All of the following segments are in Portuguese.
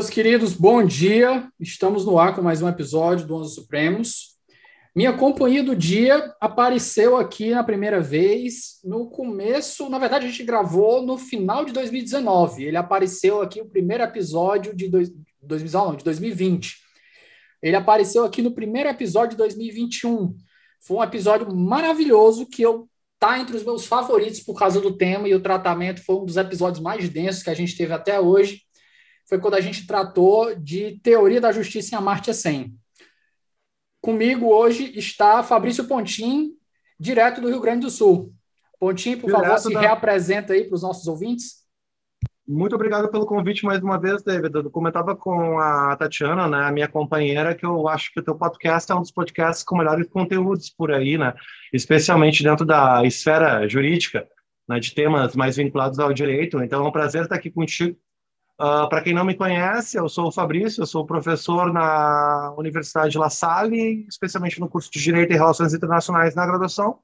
Meus queridos, bom dia. Estamos no ar com mais um episódio do Onze Supremos. Minha companhia do dia apareceu aqui na primeira vez no começo, na verdade a gente gravou no final de 2019. Ele apareceu aqui o primeiro episódio de, dois, 2019, de 2020. Ele apareceu aqui no primeiro episódio de 2021. Foi um episódio maravilhoso que eu tá entre os meus favoritos por causa do tema e o tratamento foi um dos episódios mais densos que a gente teve até hoje foi quando a gente tratou de teoria da justiça em Amartya Sen. Comigo hoje está Fabrício Pontim, direto do Rio Grande do Sul. Pontim, por direto favor, se da... reapresenta aí para os nossos ouvintes. Muito obrigado pelo convite mais uma vez, David. Eu comentava com a Tatiana, né, a minha companheira, que eu acho que o teu podcast é um dos podcasts com melhores conteúdos por aí, né? Especialmente dentro da esfera jurídica, né, de temas mais vinculados ao direito. Então é um prazer estar aqui contigo Uh, ah, Para quem não me conhece, eu sou o Fabrício, eu sou professor na Universidade La Salle, especialmente no curso de Direito e Relações Internacionais na graduação,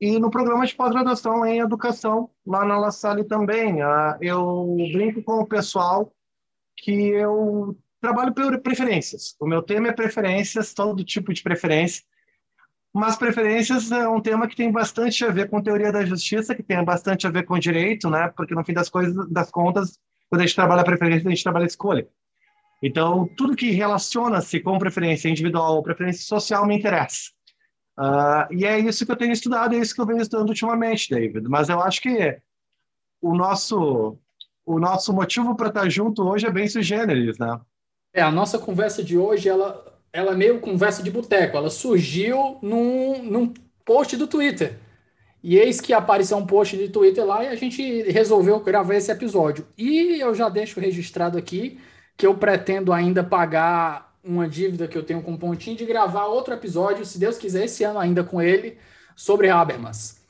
e no programa de pós-graduação em Educação, lá na La Salle também. Uh, eu brinco com o pessoal que eu trabalho por preferências. O meu tema é preferências, todo tipo de preferência, mas preferências é um tema que tem bastante a ver com teoria da justiça, que tem bastante a ver com direito, né? Porque no fim das coisas, das contas, quando a gente trabalha preferência, a gente trabalha escolha. Então, tudo que relaciona-se com preferência individual ou preferência social me interessa. Uh, e é isso que eu tenho estudado, é isso que eu venho estudando ultimamente, David. Mas eu acho que o nosso, o nosso motivo para estar junto hoje é bem sugêneres, né? É, a nossa conversa de hoje, ela, ela é meio conversa de boteco. Ela surgiu num, num post do Twitter. E eis que apareceu um post de Twitter lá e a gente resolveu gravar esse episódio. E eu já deixo registrado aqui que eu pretendo ainda pagar uma dívida que eu tenho com o Pontinho de gravar outro episódio, se Deus quiser, esse ano ainda com ele, sobre Habermas.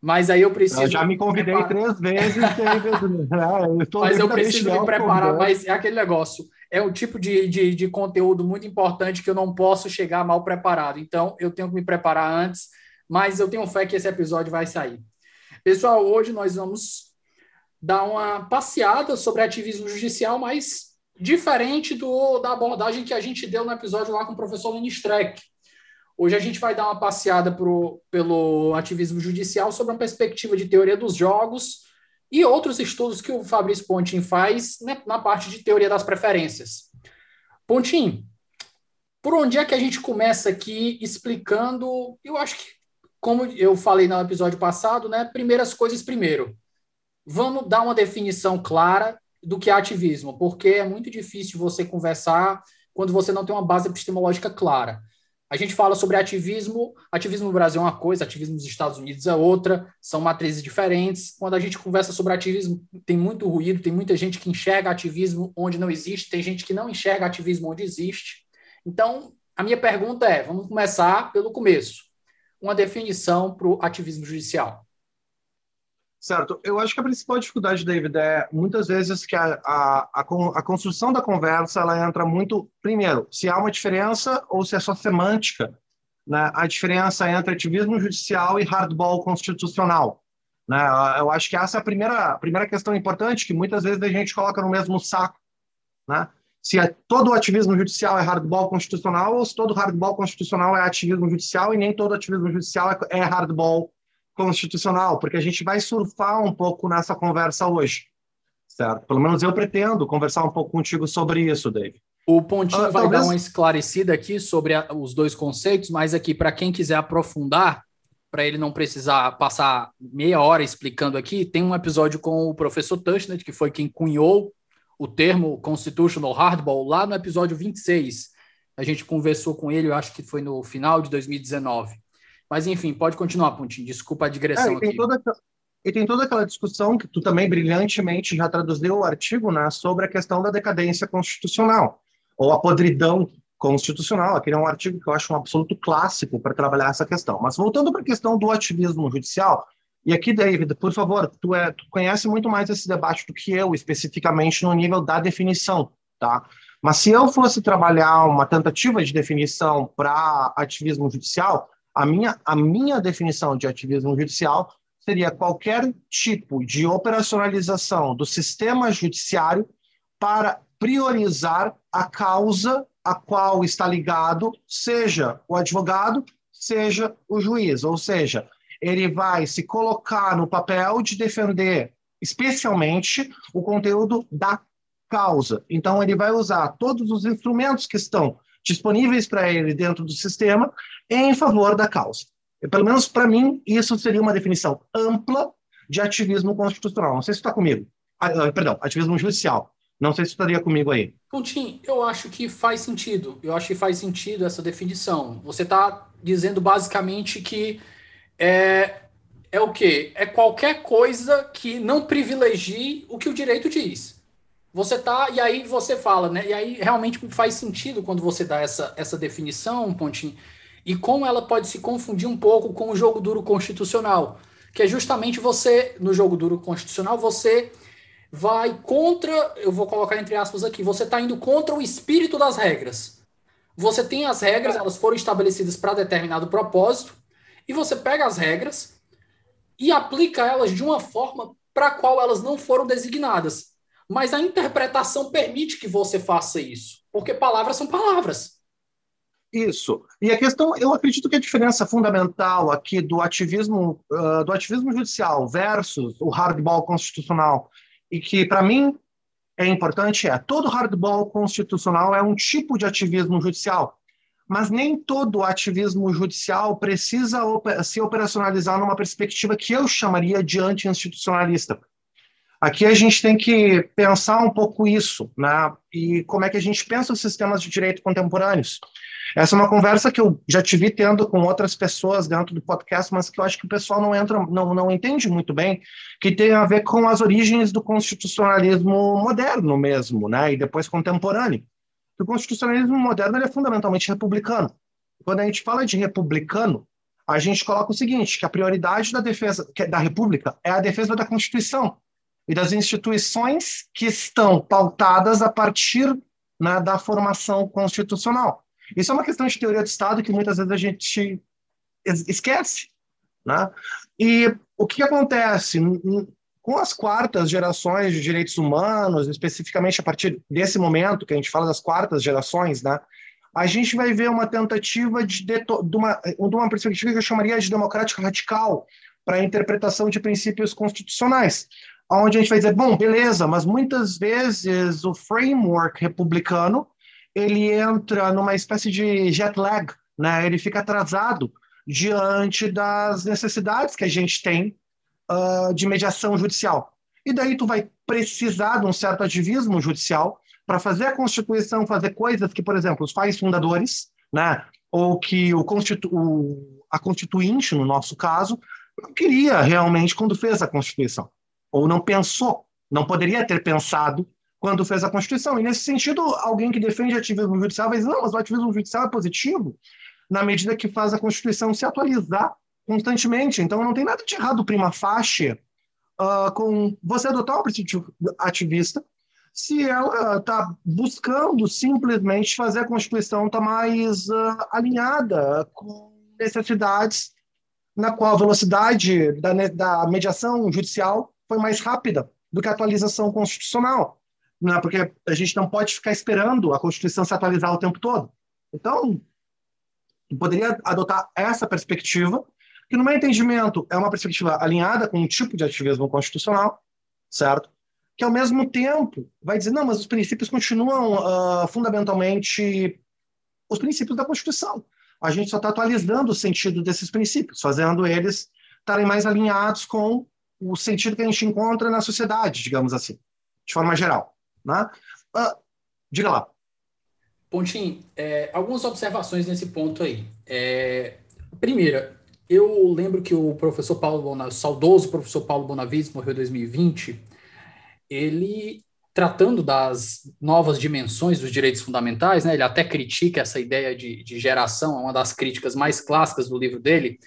Mas aí eu preciso. Eu já me convidei três vezes, David. mas eu preciso me preparar. Mas é aquele negócio. É um tipo de, de, de conteúdo muito importante que eu não posso chegar mal preparado. Então, eu tenho que me preparar antes mas eu tenho fé que esse episódio vai sair. Pessoal, hoje nós vamos dar uma passeada sobre ativismo judicial, mas diferente do, da abordagem que a gente deu no episódio lá com o professor Lenny Streck. Hoje a gente vai dar uma passeada pro, pelo ativismo judicial sobre uma perspectiva de teoria dos jogos e outros estudos que o Fabrício Pontin faz né, na parte de teoria das preferências. Pontin, por onde é que a gente começa aqui explicando? Eu acho que como eu falei no episódio passado, né, primeiras coisas primeiro. Vamos dar uma definição clara do que é ativismo, porque é muito difícil você conversar quando você não tem uma base epistemológica clara. A gente fala sobre ativismo, ativismo no Brasil é uma coisa, ativismo nos Estados Unidos é outra, são matrizes diferentes. Quando a gente conversa sobre ativismo, tem muito ruído, tem muita gente que enxerga ativismo onde não existe, tem gente que não enxerga ativismo onde existe. Então, a minha pergunta é: vamos começar pelo começo uma definição para o ativismo judicial? Certo. Eu acho que a principal dificuldade, David, é muitas vezes que a, a, a, a, construção da conversa ela entra muito, primeiro, se há uma diferença ou se é só semântica, né? a diferença entre ativismo judicial e hardball constitucional. Né? Eu acho que essa é a primeira, primeira questão importante que muitas vezes a gente coloca no mesmo saco. Né? Se é, todo o ativismo judicial é hardball constitucional ou se todo hardball constitucional é ativismo judicial e nem todo ativismo judicial é, é hardball constitucional, porque a gente vai surfar um pouco nessa conversa hoje, certo? Pelo menos eu pretendo conversar um pouco contigo sobre isso, Dave. O Pontinho uh, vai talvez... dar uma esclarecida aqui sobre a, os dois conceitos, mas aqui, para quem quiser aprofundar, para ele não precisar passar meia hora explicando aqui, tem um episódio com o professor Tushnet, que foi quem cunhou o termo constitutional hardball lá no episódio 26. A gente conversou com ele, eu acho que foi no final de 2019. Mas, enfim, pode continuar, Pontinho. Desculpa a digressão é, e tem aqui. Toda, e tem toda aquela discussão que tu também brilhantemente já traduziu o artigo né, sobre a questão da decadência constitucional, ou a podridão constitucional. Aquele é um artigo que eu acho um absoluto clássico para trabalhar essa questão. Mas voltando para a questão do ativismo judicial, e aqui, David, por favor, tu, é, tu conhece muito mais esse debate do que eu, especificamente no nível da definição, tá? Mas se eu fosse trabalhar uma tentativa de definição para ativismo judicial, a minha, a minha definição de ativismo judicial seria qualquer tipo de operacionalização do sistema judiciário para priorizar a causa a qual está ligado, seja o advogado, seja o juiz, ou seja, ele vai se colocar no papel de defender especialmente o conteúdo da causa. Então, ele vai usar todos os instrumentos que estão disponíveis para ele dentro do sistema em favor da causa. Pelo menos para mim, isso seria uma definição ampla de ativismo constitucional. Não sei se está comigo. Ah, ah, perdão, ativismo judicial. Não sei se estaria comigo aí. Pontinho, eu acho que faz sentido. Eu acho que faz sentido essa definição. Você está dizendo basicamente que é, é o quê? É qualquer coisa que não privilegie o que o direito diz. Você tá, e aí você fala, né? E aí realmente faz sentido quando você dá essa, essa definição, Pontinho, e como ela pode se confundir um pouco com o jogo duro constitucional, que é justamente você, no jogo duro constitucional, você vai contra, eu vou colocar entre aspas aqui, você está indo contra o espírito das regras. Você tem as regras, elas foram estabelecidas para determinado propósito, e você pega as regras e aplica elas de uma forma para a qual elas não foram designadas. Mas a interpretação permite que você faça isso, porque palavras são palavras. Isso. E a questão, eu acredito que a diferença fundamental aqui do ativismo, uh, do ativismo judicial versus o hardball constitucional e que, para mim, é importante é todo hardball constitucional é um tipo de ativismo judicial, mas nem todo ativismo judicial precisa se operacionalizar numa perspectiva que eu chamaria de anti-institucionalista. Aqui a gente tem que pensar um pouco isso, né? E como é que a gente pensa os sistemas de direito contemporâneos. Essa é uma conversa que eu já tive tendo com outras pessoas dentro do podcast, mas que eu acho que o pessoal não entra, não, não entende muito bem, que tem a ver com as origens do constitucionalismo moderno mesmo, né? E depois contemporâneo. O constitucionalismo moderno é fundamentalmente republicano. Quando a gente fala de republicano, a gente coloca o seguinte, que a prioridade da defesa é da República é a defesa da Constituição e das instituições que estão pautadas a partir né, da formação constitucional. Isso é uma questão de teoria do Estado que muitas vezes a gente esquece. Né? E o que acontece? Com as quartas gerações de direitos humanos, especificamente a partir desse momento que a gente fala das quartas gerações, né, a gente vai ver uma tentativa de, de, uma, de uma perspectiva que eu chamaria de democrática radical para a interpretação de princípios constitucionais, onde a gente vai dizer, bom, beleza, mas muitas vezes o framework republicano ele entra numa espécie de jet lag, né? Ele fica atrasado diante das necessidades que a gente tem uh, de mediação judicial. E daí tu vai precisar de um certo ativismo judicial para fazer a Constituição fazer coisas que, por exemplo, os pais fundadores, né, ou que o, constitu a Constituinte, no nosso caso, não queria realmente quando fez a Constituição, ou não pensou, não poderia ter pensado quando fez a Constituição. E, nesse sentido, alguém que defende ativismo judicial vai dizer, não, mas o ativismo judicial é positivo na medida que faz a Constituição se atualizar constantemente. Então, não tem nada de errado, prima facie, uh, com você adotar uma princípio ativista se ela está buscando simplesmente fazer a Constituição estar tá mais uh, alinhada com necessidades na qual a velocidade da, da mediação judicial foi mais rápida do que a atualização constitucional né? porque a gente não pode ficar esperando a Constituição se atualizar o tempo todo. Então, poderia adotar essa perspectiva, que no meu entendimento é uma perspectiva alinhada com um tipo de ativismo constitucional, certo? Que ao mesmo tempo vai dizer, não, mas os princípios continuam uh, fundamentalmente os princípios da Constituição. A gente só está atualizando o sentido desses princípios, fazendo eles estarem mais alinhados com o sentido que a gente encontra na sociedade, digamos assim, de forma geral. Né? Uh, diga lá. Pontinho, é, algumas observações nesse ponto aí. É, primeira, eu lembro que o professor Paulo Bonavides, saudoso professor Paulo Bonavides, morreu em 2020, ele tratando das novas dimensões dos direitos fundamentais, né, ele até critica essa ideia de, de geração, é uma das críticas mais clássicas do livro dele,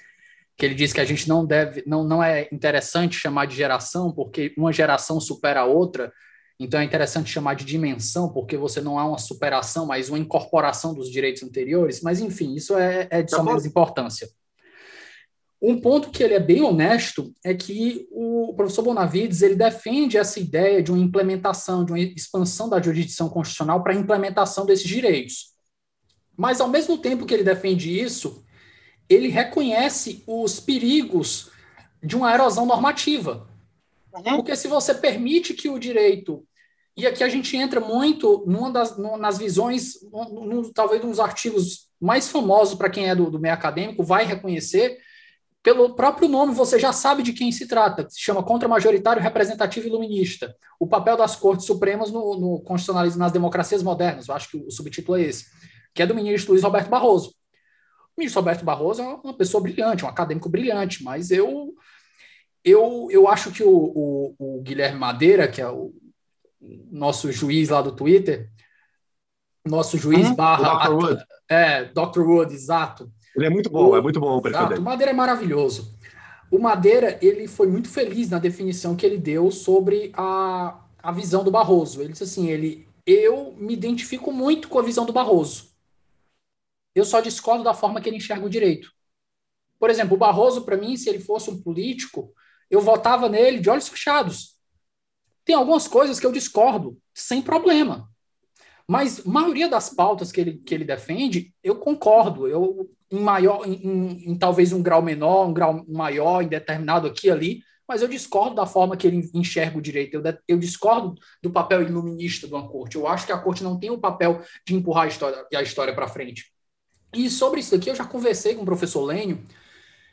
que ele diz que a gente não deve, não, não é interessante chamar de geração, porque uma geração supera a outra, então é interessante chamar de dimensão, porque você não há uma superação, mas uma incorporação dos direitos anteriores, mas enfim, isso é, é de tá só menos importância. Um ponto que ele é bem honesto é que o professor Bonavides ele defende essa ideia de uma implementação, de uma expansão da jurisdição constitucional para a implementação desses direitos. Mas, ao mesmo tempo que ele defende isso, ele reconhece os perigos de uma erosão normativa. Uhum. Porque se você permite que o direito. E aqui a gente entra muito numa das, numa, nas visões, num, talvez um dos artigos mais famosos para quem é do, do meio acadêmico, vai reconhecer, pelo próprio nome você já sabe de quem se trata, se chama contra-majoritário representativo iluminista. O papel das cortes supremas no, no constitucionalismo nas democracias modernas, eu acho que o subtítulo é esse, que é do ministro Luiz Roberto Barroso. O ministro Roberto Barroso é uma pessoa brilhante, um acadêmico brilhante, mas eu eu, eu acho que o, o, o Guilherme Madeira, que é o nosso juiz lá do Twitter, nosso juiz uhum, barra. Dr. Wood. É, Dr. Wood, exato. Ele é muito bom, o, é muito bom o Exato, o Madeira é maravilhoso. O Madeira, ele foi muito feliz na definição que ele deu sobre a, a visão do Barroso. Ele disse assim, ele, eu me identifico muito com a visão do Barroso. Eu só discordo da forma que ele enxerga o direito. Por exemplo, o Barroso, para mim, se ele fosse um político, eu votava nele de olhos fechados. Tem algumas coisas que eu discordo, sem problema. Mas a maioria das pautas que ele, que ele defende, eu concordo. Eu, em maior, em, em, em talvez um grau menor, um grau maior, indeterminado aqui ali, mas eu discordo da forma que ele enxerga o direito. Eu, eu discordo do papel iluminista de uma corte. Eu acho que a corte não tem o papel de empurrar a história, a história para frente. E sobre isso aqui, eu já conversei com o professor Lênio,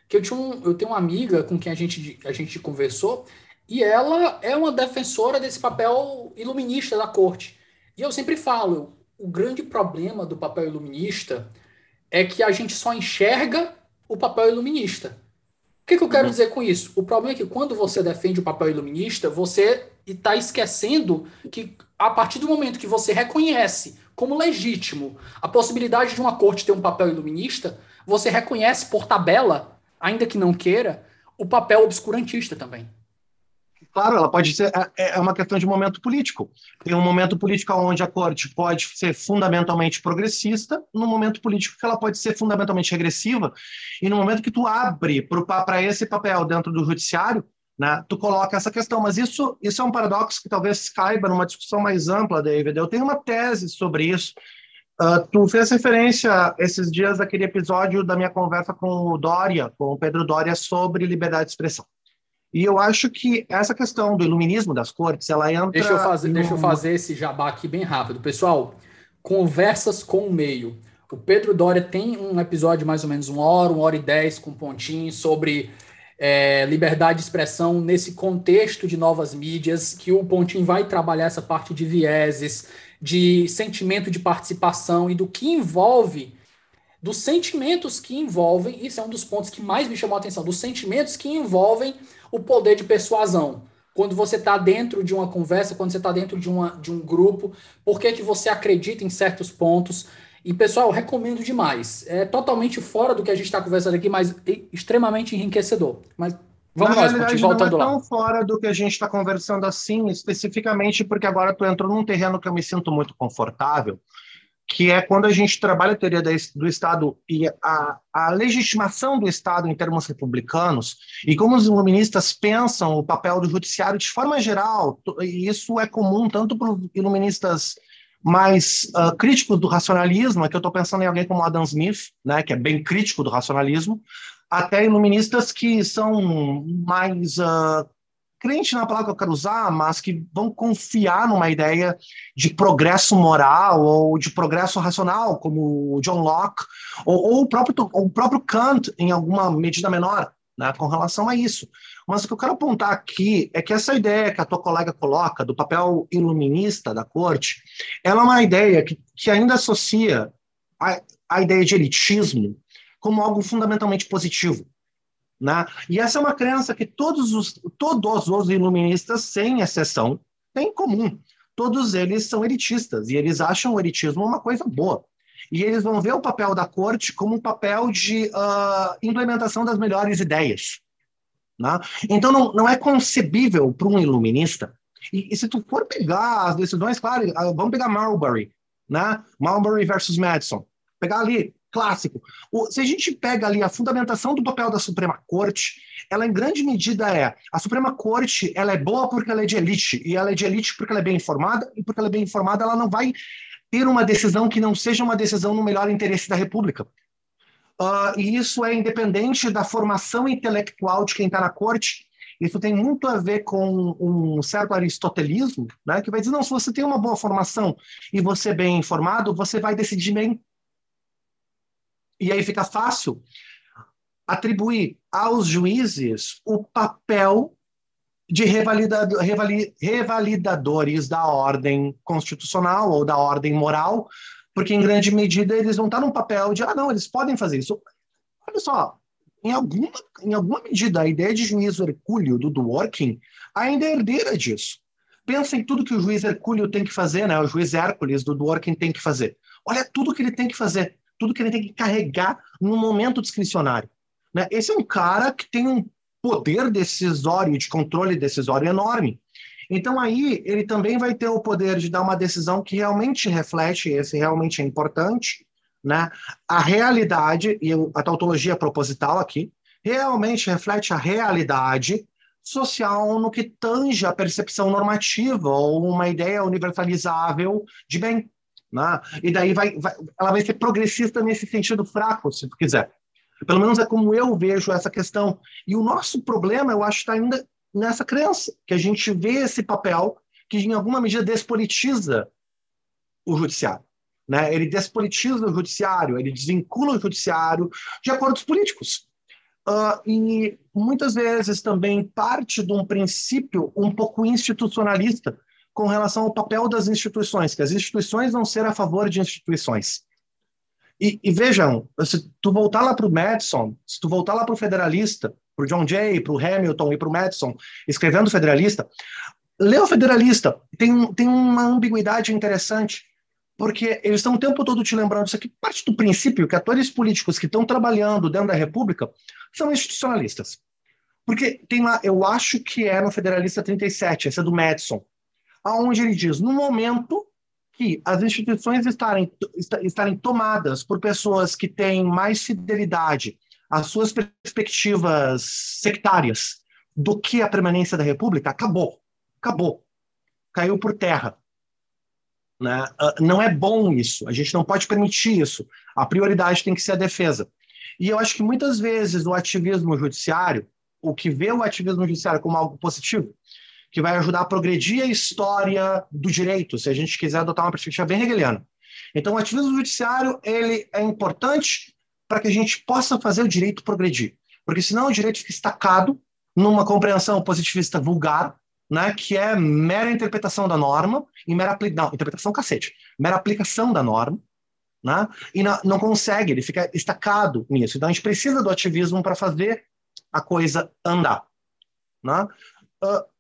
que eu, tinha um, eu tenho uma amiga com quem a gente, a gente conversou, e ela é uma defensora desse papel iluminista da corte. E eu sempre falo, o grande problema do papel iluminista é que a gente só enxerga o papel iluminista. O que, que eu quero uhum. dizer com isso? O problema é que quando você defende o papel iluminista, você está esquecendo que a partir do momento que você reconhece como legítimo a possibilidade de uma corte ter um papel iluminista, você reconhece por tabela, ainda que não queira, o papel obscurantista também. Claro, ela pode ser. É, é uma questão de momento político. Tem um momento político onde a corte pode ser fundamentalmente progressista, no momento político que ela pode ser fundamentalmente regressiva, e no momento que tu abre para esse papel dentro do judiciário, né, tu coloca essa questão. Mas isso, isso é um paradoxo que talvez caiba numa discussão mais ampla, David. Eu tenho uma tese sobre isso. Uh, tu fez referência esses dias daquele episódio da minha conversa com o Dória, com o Pedro Dória, sobre liberdade de expressão. E eu acho que essa questão do iluminismo das cortes, ela entra. Deixa eu fazer, no... deixa eu fazer esse jabá aqui bem rápido. Pessoal, conversas com o meio. O Pedro Doria tem um episódio mais ou menos uma hora, uma hora e dez, com pontinho, sobre é, liberdade de expressão nesse contexto de novas mídias, que o Pontinho vai trabalhar essa parte de vieses, de sentimento de participação e do que envolve, dos sentimentos que envolvem, isso é um dos pontos que mais me chamou a atenção, dos sentimentos que envolvem o poder de persuasão. Quando você está dentro de uma conversa, quando você está dentro de, uma, de um grupo, por que, que você acredita em certos pontos. E, pessoal, recomendo demais. É totalmente fora do que a gente está conversando aqui, mas extremamente enriquecedor. Mas Vamos Na lá, voltando não é tão lá. fora do que a gente está conversando assim, especificamente porque agora tu entrou num terreno que eu me sinto muito confortável, que é quando a gente trabalha a teoria do Estado e a, a legitimação do Estado em termos republicanos, e como os iluministas pensam o papel do judiciário de forma geral, e isso é comum tanto para iluministas mais uh, críticos do racionalismo, que eu estou pensando em alguém como Adam Smith, né, que é bem crítico do racionalismo, até iluministas que são mais uh, crente na palavra que eu quero usar, mas que vão confiar numa ideia de progresso moral ou de progresso racional, como John Locke, ou, ou o, próprio, o próprio Kant, em alguma medida menor, né, com relação a isso. Mas o que eu quero apontar aqui é que essa ideia que a tua colega coloca do papel iluminista da corte, ela é uma ideia que, que ainda associa a, a ideia de elitismo como algo fundamentalmente positivo. Né? E essa é uma crença que todos os, todos os iluministas, sem exceção, têm em comum. Todos eles são elitistas e eles acham o elitismo uma coisa boa. E eles vão ver o papel da corte como um papel de uh, implementação das melhores ideias. Né? Então, não, não é concebível para um iluminista. E, e, se tu for pegar as decisões, claro, ah, vamos pegar Marbury, né? Marbury versus Madison. Pegar ali, clássico. O, se a gente pega ali a fundamentação do papel da Suprema Corte, ela em grande medida é a Suprema Corte, ela é boa porque ela é de elite e ela é de elite porque ela é bem informada e porque ela é bem informada, ela não vai ter uma decisão que não seja uma decisão no melhor interesse da República. Uh, e isso é independente da formação intelectual de quem está na corte. Isso tem muito a ver com um certo aristotelismo, né, que vai dizer, não, se você tem uma boa formação e você é bem informado, você vai decidir bem. E aí fica fácil atribuir aos juízes o papel de revali, revalidadores da ordem constitucional ou da ordem moral, porque em grande medida eles vão estar num papel de, ah, não, eles podem fazer isso. Olha só, em alguma, em alguma medida, a ideia de juiz hercúleo do Dworkin ainda é herdeira disso. Pensa em tudo que o juiz hercúleo tem que fazer, né? o juiz Hércules do Dworkin tem que fazer. Olha tudo que ele tem que fazer, tudo que ele tem que carregar no momento discricionário. Né? Esse é um cara que tem um poder decisório, de controle decisório enorme. Então, aí, ele também vai ter o poder de dar uma decisão que realmente reflete, esse realmente é importante, né? a realidade, e a tautologia proposital aqui, realmente reflete a realidade social no que tange a percepção normativa ou uma ideia universalizável de bem. Né? E daí vai, vai, ela vai ser progressista nesse sentido fraco, se tu quiser. Pelo menos é como eu vejo essa questão. E o nosso problema, eu acho, está ainda nessa crença, que a gente vê esse papel que, em alguma medida, despolitiza o judiciário. Né? Ele despolitiza o judiciário, ele desvincula o judiciário de acordos políticos. Uh, e muitas vezes também parte de um princípio um pouco institucionalista com relação ao papel das instituições, que as instituições vão ser a favor de instituições. E, e vejam, se tu voltar lá para o Madison, se tu voltar lá para o Federalista, para o John Jay, para o Hamilton e para o Madison, escrevendo Federalista, lê o Federalista, tem, tem uma ambiguidade interessante, porque eles estão o tempo todo te lembrando isso aqui, parte do princípio que atores políticos que estão trabalhando dentro da República são institucionalistas. Porque tem lá, eu acho que é no Federalista 37, esse é do Madison, aonde ele diz, no momento que as instituições estarem, estarem tomadas por pessoas que têm mais fidelidade às suas perspectivas sectárias do que a permanência da República, acabou. Acabou. Caiu por terra. Né? Ah, não é bom isso. A gente não pode permitir isso. A prioridade tem que ser a defesa. E eu acho que muitas vezes o ativismo judiciário, o que vê o ativismo judiciário como algo positivo, que vai ajudar a progredir a história do direito, se a gente quiser adotar uma perspectiva bem hegeliana. Então, o ativismo judiciário ele é importante para que a gente possa fazer o direito progredir, porque senão o direito fica estacado numa compreensão positivista vulgar, né, que é mera interpretação da norma e mera não, interpretação cacete, mera aplicação da norma, né, e não, não consegue, ele fica estacado nisso. Então, a gente precisa do ativismo para fazer a coisa andar. Né? Uh,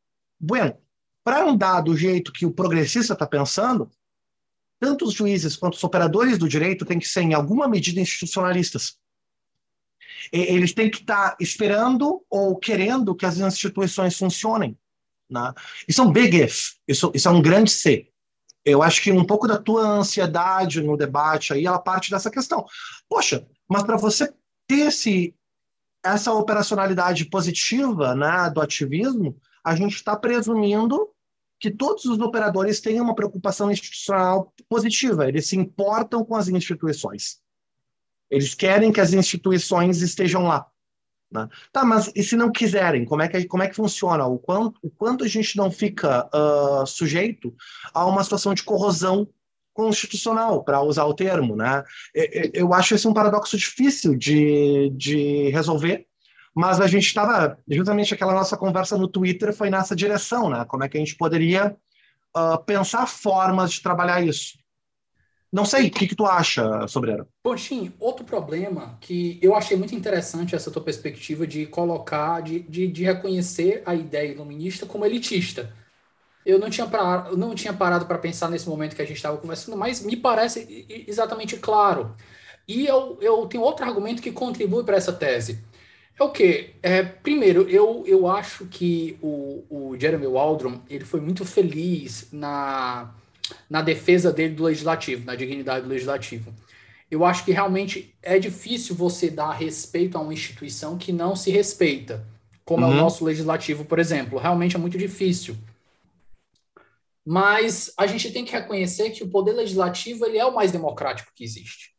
Bueno, para andar do jeito que o progressista está pensando, tanto os juízes quanto os operadores do direito têm que ser, em alguma medida, institucionalistas. Eles têm que estar tá esperando ou querendo que as instituições funcionem. Né? Isso é um big if, isso, isso é um grande C. Eu acho que um pouco da tua ansiedade no debate aí, ela parte dessa questão. Poxa, mas para você ter esse, essa operacionalidade positiva né, do ativismo, a gente está presumindo que todos os operadores têm uma preocupação institucional positiva, eles se importam com as instituições. Eles querem que as instituições estejam lá. Né? Tá, mas e se não quiserem, como é que, como é que funciona? O quanto, o quanto a gente não fica uh, sujeito a uma situação de corrosão constitucional, para usar o termo. Né? Eu acho esse um paradoxo difícil de, de resolver, mas a gente estava, justamente aquela nossa conversa no Twitter foi nessa direção, né? Como é que a gente poderia uh, pensar formas de trabalhar isso. Não sei, o que, que tu acha, Sobreira? Poxinho, outro problema que eu achei muito interessante essa tua perspectiva de colocar, de, de, de reconhecer a ideia iluminista como elitista. Eu não tinha, pra, não tinha parado para pensar nesse momento que a gente estava conversando, mas me parece exatamente claro. E eu, eu tenho outro argumento que contribui para essa tese. É o quê? É, primeiro, eu, eu acho que o, o Jeremy Waldron ele foi muito feliz na na defesa dele do legislativo, na dignidade do legislativo. Eu acho que realmente é difícil você dar respeito a uma instituição que não se respeita, como uhum. é o uhum. nosso legislativo, por exemplo. Realmente é muito difícil. Mas a gente tem que reconhecer que o poder legislativo ele é o mais democrático que existe.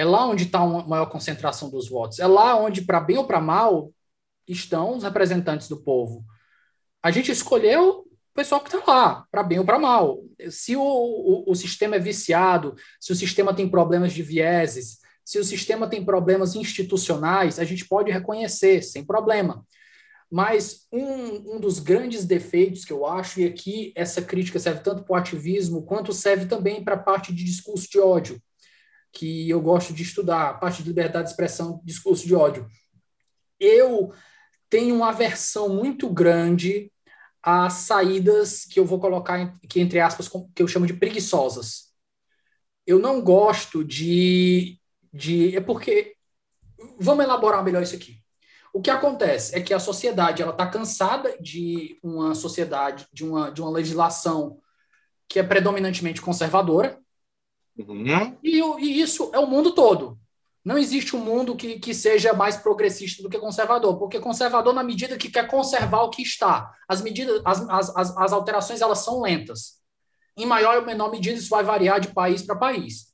É lá onde está a maior concentração dos votos. É lá onde, para bem ou para mal, estão os representantes do povo. A gente escolheu pessoal que está lá, para bem ou para mal. Se o, o, o, sistema é viciado, se o sistema tem problemas de vieses, se o sistema tem problemas institucionais, a gente pode reconhecer, sem problema. Mas um, um dos grandes defeitos que eu acho, e aqui essa crítica serve tanto para o ativismo, quanto serve também para a parte de discurso de ódio, que eu gosto de estudar, a parte de liberdade de expressão, discurso de ódio. Eu tenho uma aversão muito grande as saídas que eu vou colocar aqui entre aspas que eu chamo de preguiçosas. Eu não gosto de de é porque vamos elaborar melhor isso aqui. O que acontece é que a sociedade ela está cansada de uma sociedade de uma de uma legislação que é predominantemente conservadora. Uhum. E, e isso é o mundo todo. Não existe um mundo que, que seja mais progressista do que conservador, porque conservador na medida que quer conservar o que está. As medidas, as, as, as alterações elas são lentas. Em maior ou menor medida isso vai variar de país para país.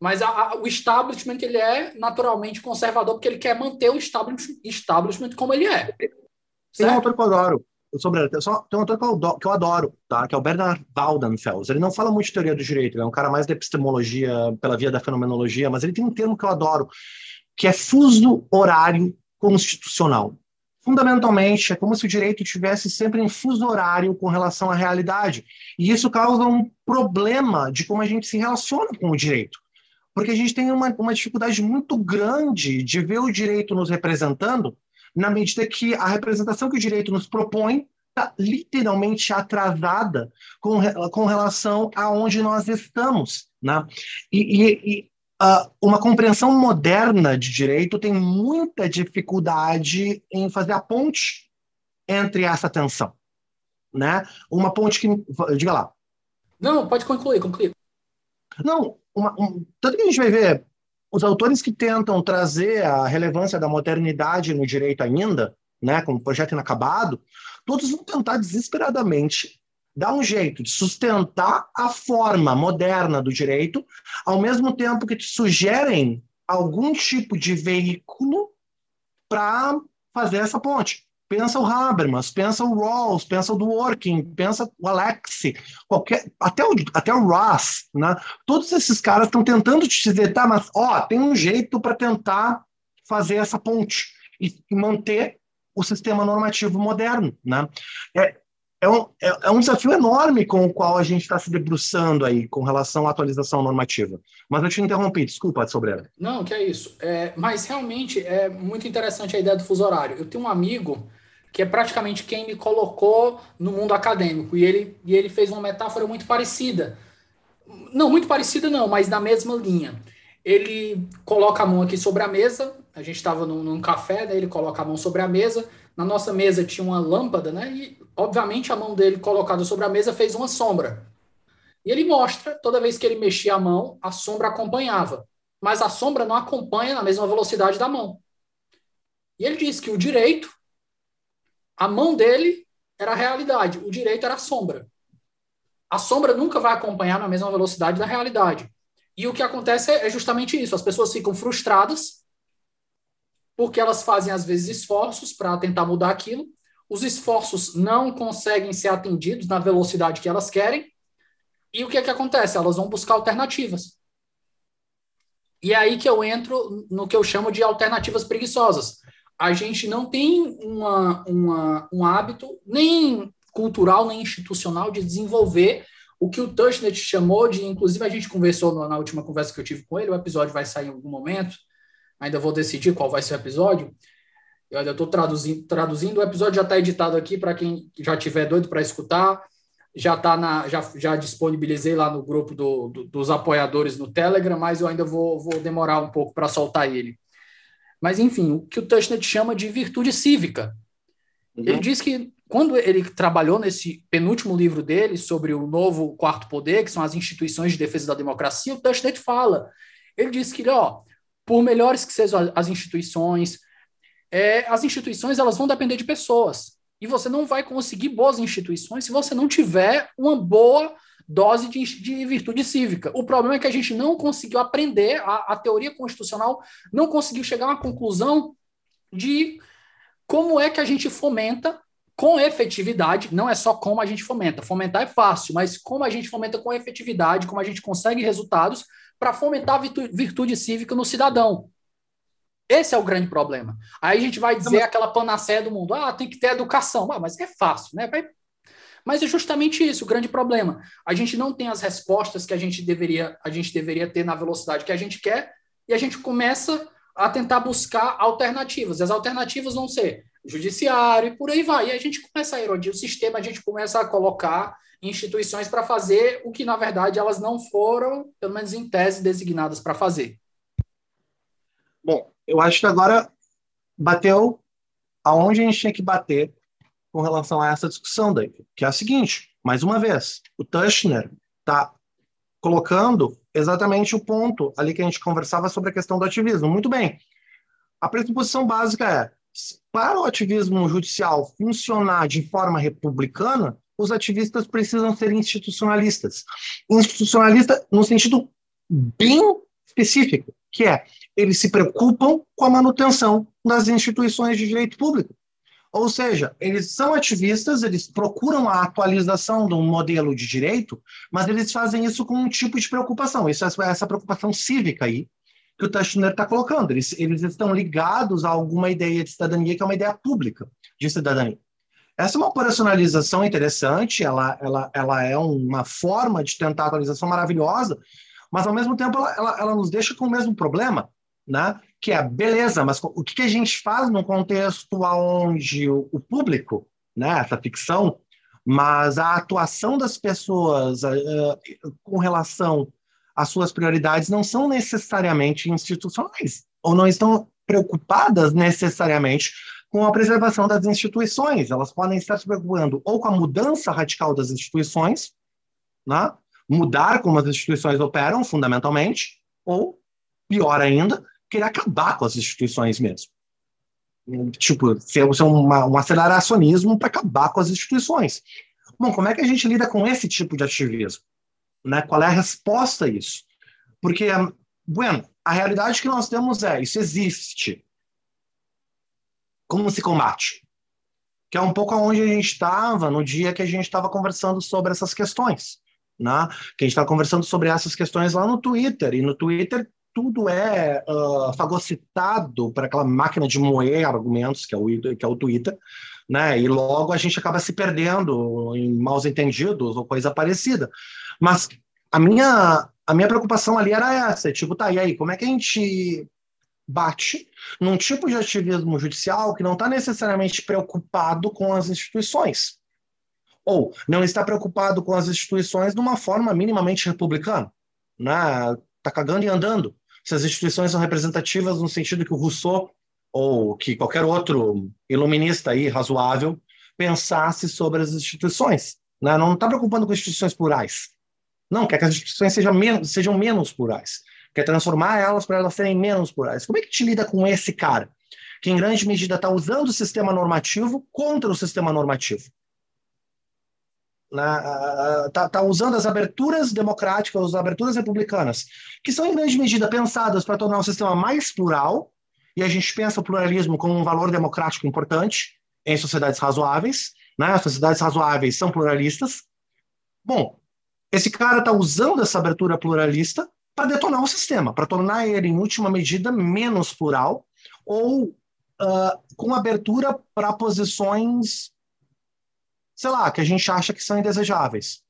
Mas a, a, o establishment ele é naturalmente conservador porque ele quer manter o establishment, establishment como ele é. Que eu adoro, sobre só tem um autor que eu, que eu adoro, tá? Que é o Bernard Waldenfels. Ele não fala muito de teoria do direito, ele é um cara mais da epistemologia pela via da fenomenologia, mas ele tem um termo que eu adoro, que é fuso horário constitucional. Fundamentalmente, é como se o direito tivesse sempre em fuso horário com relação à realidade. E isso causa um problema de como a gente se relaciona com o direito. Porque a gente tem uma, uma dificuldade muito grande de ver o direito nos representando na medida que a representação que o direito nos propõe está literalmente atrasada com, com relação a onde nós estamos. Né? E, e, e uh, uma compreensão moderna de direito tem muita dificuldade em fazer a ponte entre essa tensão. Né? Uma ponte que. Diga lá. Não, pode concluir, concluir. Não, uma, um, tanto que a gente vai ver os autores que tentam trazer a relevância da modernidade no direito ainda, né, como projeto inacabado, todos vão tentar desesperadamente dar um jeito de sustentar a forma moderna do direito, ao mesmo tempo que te sugerem algum tipo de veículo para fazer essa ponte. Pensa o Habermas, pensa o Rawls, pensa o Dworkin, pensa o Alexi, qualquer, até o, até o Ross, né? Todos esses caras estão tentando te dizer, tá, mas ó, tem um jeito para tentar fazer essa ponte e, e, manter o sistema normativo moderno, né? É, é um, é, é, um desafio enorme com o qual a gente está se debruçando aí com relação à atualização normativa. Mas eu te interrompi, desculpa, Sobreira. Não, que é isso. É, mas realmente é muito interessante a ideia do fuso horário. Eu tenho um amigo que é praticamente quem me colocou no mundo acadêmico. E ele, e ele fez uma metáfora muito parecida. Não, muito parecida não, mas na mesma linha. Ele coloca a mão aqui sobre a mesa, a gente estava num, num, café, né, ele coloca a mão sobre a mesa, na nossa mesa tinha uma lâmpada, né, e obviamente a mão dele colocada sobre a mesa fez uma sombra. E ele mostra, toda vez que ele mexia a mão, a sombra acompanhava. Mas a sombra não acompanha na mesma velocidade da mão. E ele diz que o direito a mão dele era a realidade, o direito era a sombra. A sombra nunca vai acompanhar na mesma velocidade da realidade. E o que acontece é justamente isso: as pessoas ficam frustradas, porque elas fazem, às vezes, esforços para tentar mudar aquilo, os esforços não conseguem ser atendidos na velocidade que elas querem, e o que, é que acontece? Elas vão buscar alternativas. E é aí que eu entro no que eu chamo de alternativas preguiçosas a gente não tem uma, uma, um hábito nem cultural nem institucional de desenvolver o que o Tushnet chamou de, inclusive a gente conversou na última conversa que eu tive com ele, o episódio vai sair em algum momento, ainda vou decidir qual vai ser o episódio. Eu ainda estou traduzindo, traduzindo, o episódio já está editado aqui para quem já tiver doido para escutar. Já tá na, já, já disponibilizei lá no grupo do, do, dos apoiadores no Telegram, mas eu ainda vou, vou demorar um pouco para soltar ele. Mas enfim, o que o Tushnet chama de virtude cívica. Uhum. Ele diz que quando ele trabalhou nesse penúltimo livro dele sobre o novo quarto poder, que são as instituições de defesa da democracia, o Tushnet fala. Ele diz que, ó, por melhores que sejam as instituições, é, as instituições elas vão depender de pessoas. E você não vai conseguir boas instituições se você não tiver uma boa dose de, de virtude cívica. O problema é que a gente não conseguiu aprender, a, a teoria constitucional não conseguiu chegar a uma conclusão de como é que a gente fomenta com efetividade, não é só como a gente fomenta. Fomentar é fácil, mas como a gente fomenta com efetividade, como a gente consegue resultados para fomentar a virtude, virtude cívica no cidadão. Esse é o grande problema. Aí a gente vai dizer aquela panaceia do mundo, ah, tem que ter educação. Ah, mas é fácil, né? Mas é justamente isso, o grande problema. A gente não tem as respostas que a gente deveria, a gente deveria ter na velocidade que a gente quer, e a gente começa a tentar buscar alternativas. As alternativas vão ser judiciário e por aí vai. E a gente começa a erodir o sistema, a gente começa a colocar instituições para fazer o que, na verdade, elas não foram, pelo menos em tese, designadas para fazer. Bom, eu acho que agora bateu aonde a gente tinha que bater com relação a essa discussão, daí, que é a seguinte, mais uma vez, o Tushner está colocando exatamente o ponto ali que a gente conversava sobre a questão do ativismo. Muito bem. A pressuposição básica é, para o ativismo judicial funcionar de forma republicana, os ativistas precisam ser institucionalistas. Institucionalista no sentido bem específico, que é eles se preocupam com a manutenção das instituições de direito público. Ou seja, eles são ativistas, eles procuram a atualização de um modelo de direito, mas eles fazem isso com um tipo de preocupação. Isso é essa preocupação cívica aí que o Tachner está colocando. Eles, eles estão ligados a alguma ideia de cidadania que é uma ideia pública de cidadania. Essa é uma operacionalização interessante, ela, ela, ela é uma forma de tentar atualização maravilhosa, mas ao mesmo tempo ela, ela, ela nos deixa com o mesmo problema, né? Que é, beleza, mas o que, a gente faz num contexto onde o, o, público, né, essa ficção, mas a atuação das pessoas uh, com relação às suas prioridades não são necessariamente institucionais, ou não estão preocupadas necessariamente com a preservação das instituições. Elas podem estar se preocupando ou com a mudança radical das instituições, né? mudar como as instituições operam, fundamentalmente, ou, pior ainda, querer acabar com as instituições mesmo. Tipo, ser, uma, um aceleracionismo para acabar com as instituições. Bom, como é que a gente lida com esse tipo de ativismo? Né? Qual é a resposta a isso? Porque, bueno, a realidade que nós temos é, isso existe. Como se combate? Que é um pouco aonde a gente estava no dia que a gente estava conversando sobre essas questões. Né? Que a gente estava conversando sobre essas questões lá no Twitter. E no Twitter tudo é uh, fagocitado para aquela máquina de moer argumentos que é o, que é o Twitter, né? E logo a gente acaba se perdendo em maus entendidos ou coisa parecida. Mas a minha a minha preocupação ali era essa, tipo, tá, e aí, como é que a gente bate num tipo de ativismo judicial que não está necessariamente preocupado com as instituições? Ou não está preocupado com as instituições de uma forma minimamente republicana, né? Tá cagando e andando se as instituições são representativas no sentido que o Rousseau ou que qualquer outro iluminista aí razoável pensasse sobre as instituições. Né? Não está preocupando com instituições plurais. Não, quer que as instituições sejam menos, sejam menos plurais. Quer transformar elas para elas serem menos plurais. Como é que te lida com esse cara? Que em grande medida está usando o sistema normativo contra o sistema normativo está né, tá usando as aberturas democráticas, as aberturas republicanas, que são em grande medida pensadas para tornar o sistema mais plural, e a gente pensa o pluralismo como um valor democrático importante em sociedades razoáveis, né? As sociedades razoáveis são pluralistas. Bom, esse cara está usando essa abertura pluralista para detonar o sistema, para tornar ele, em última medida, menos plural ou uh, com abertura para posições sei lá, que a gente acha que são indesejáveis.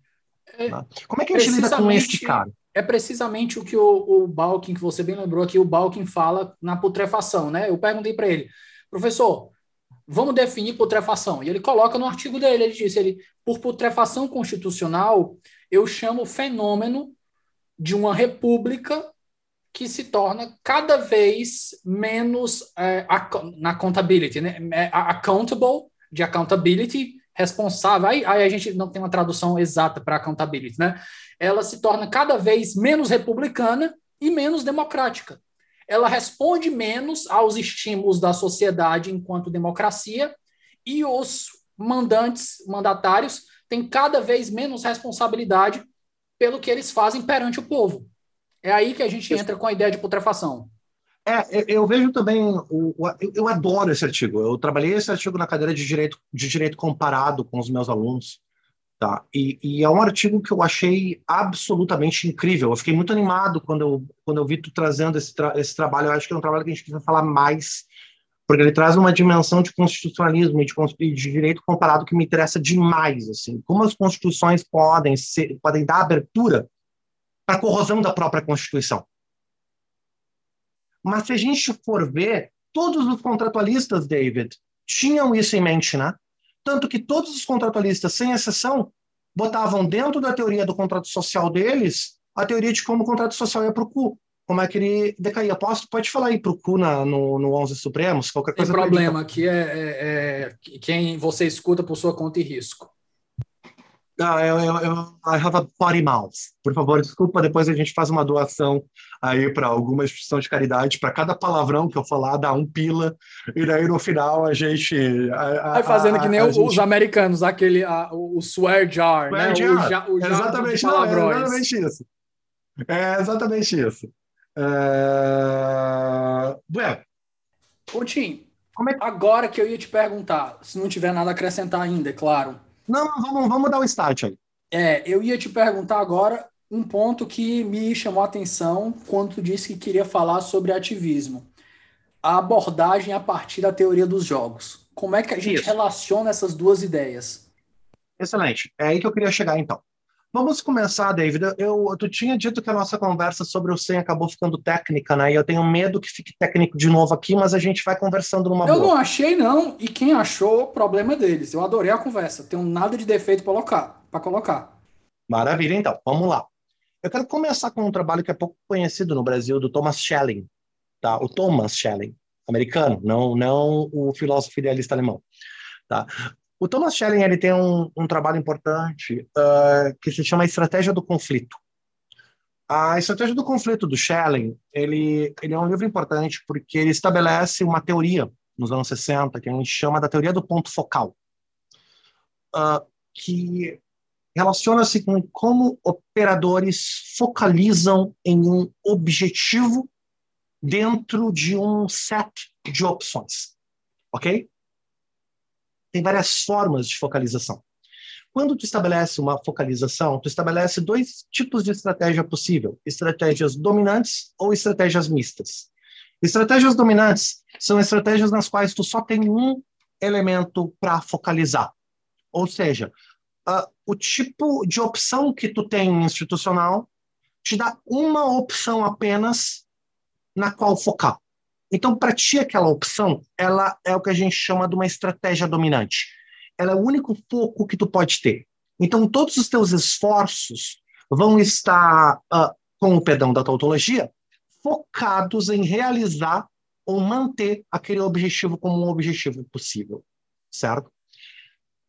É, né? Como é que a gente lida com esse cara? É precisamente o que o, o Balkin, que você bem lembrou aqui, o Balkin fala na putrefação, né? Eu perguntei para ele, professor, vamos definir putrefação. E ele coloca no artigo dele, ele disse, ele, por putrefação constitucional, eu chamo o fenômeno de uma república que se torna cada vez menos é, na accountability, né? É, accountable, de accountability, responsável. Aí, aí, a gente não tem uma tradução exata para accountability, né? Ela se torna cada vez menos republicana e menos democrática. Ela responde menos aos estímulos da sociedade enquanto democracia e os mandantes, mandatários, têm cada vez menos responsabilidade pelo que eles fazem perante o povo. É aí que a gente entra com a ideia de putrefação. É, eu vejo também, o, o, eu adoro esse artigo. Eu trabalhei esse artigo na cadeira de direito, de direito comparado com os meus alunos, tá? E, e, é um artigo que eu achei absolutamente incrível. Eu fiquei muito animado quando eu, quando eu vi tu trazendo esse, tra esse trabalho. Eu acho que é um trabalho que a gente precisa falar mais, porque ele traz uma dimensão de constitucionalismo e de, de direito comparado que me interessa demais, assim. Como as constituições podem ser, podem dar abertura para corrosão da própria Constituição. Mas se a gente for ver, todos os contratualistas, David, tinham isso em mente, né? Tanto que todos os contratualistas, sem exceção, botavam dentro da teoria do contrato social deles a teoria de como o contrato social ia para o cu. Como é que ele decaía. Posso, pode falar aí para o cu na, no, no 11 Supremos? Qualquer coisa. Tem problema, que é, é, é, quem você escuta por sua conta e risco. Ah, eu, eu, eu, I have a potty mouth. Por favor, desculpa, depois a gente faz uma doação aí para alguma instituição de caridade. Para cada palavrão que eu falar, dá um pila. E daí no final a gente. A, Vai fazendo a, que nem os gente... americanos, aquele o swear jar, swear né? Jar. O, o jar exatamente, não, é exatamente isso. É exatamente isso. É... Bueno. Ô, Tim, é... agora que eu ia te perguntar, se não tiver nada a acrescentar ainda, é claro não, vamos, vamos dar o start aí. É, eu ia te perguntar agora um ponto que me chamou a atenção quando tu disse que queria falar sobre ativismo. A abordagem a partir da teoria dos jogos. Como é que a gente Isso. relaciona essas duas ideias? Excelente. É aí que eu queria chegar, então. Vamos começar, David. Eu, tu tinha dito que a nossa conversa sobre o SEM acabou ficando técnica, né? E eu tenho medo que fique técnico de novo aqui, mas a gente vai conversando numa eu boa. Eu não achei, não. E quem achou, problema deles. Eu adorei a conversa. Tenho nada de defeito para colocar, para colocar. Maravilha, então. Vamos lá. Eu quero começar com um trabalho que é pouco conhecido no Brasil, do Thomas Schelling. Tá? O Thomas Schelling, americano, não, não o filósofo idealista alemão. Tá? O Thomas Schelling ele tem um, um trabalho importante uh, que se chama Estratégia do Conflito. A Estratégia do Conflito do Schelling ele, ele é um livro importante porque ele estabelece uma teoria nos anos 60 que a gente chama da teoria do ponto focal, uh, que relaciona-se com como operadores focalizam em um objetivo dentro de um set de opções, ok? Tem várias formas de focalização. Quando tu estabelece uma focalização, tu estabelece dois tipos de estratégia possível: estratégias dominantes ou estratégias mistas. Estratégias dominantes são estratégias nas quais tu só tem um elemento para focalizar. Ou seja, uh, o tipo de opção que tu tem institucional te dá uma opção apenas na qual focar. Então, para ti, aquela opção, ela é o que a gente chama de uma estratégia dominante. Ela é o único foco que tu pode ter. Então, todos os teus esforços vão estar, uh, com o perdão da tautologia, focados em realizar ou manter aquele objetivo como um objetivo possível, certo?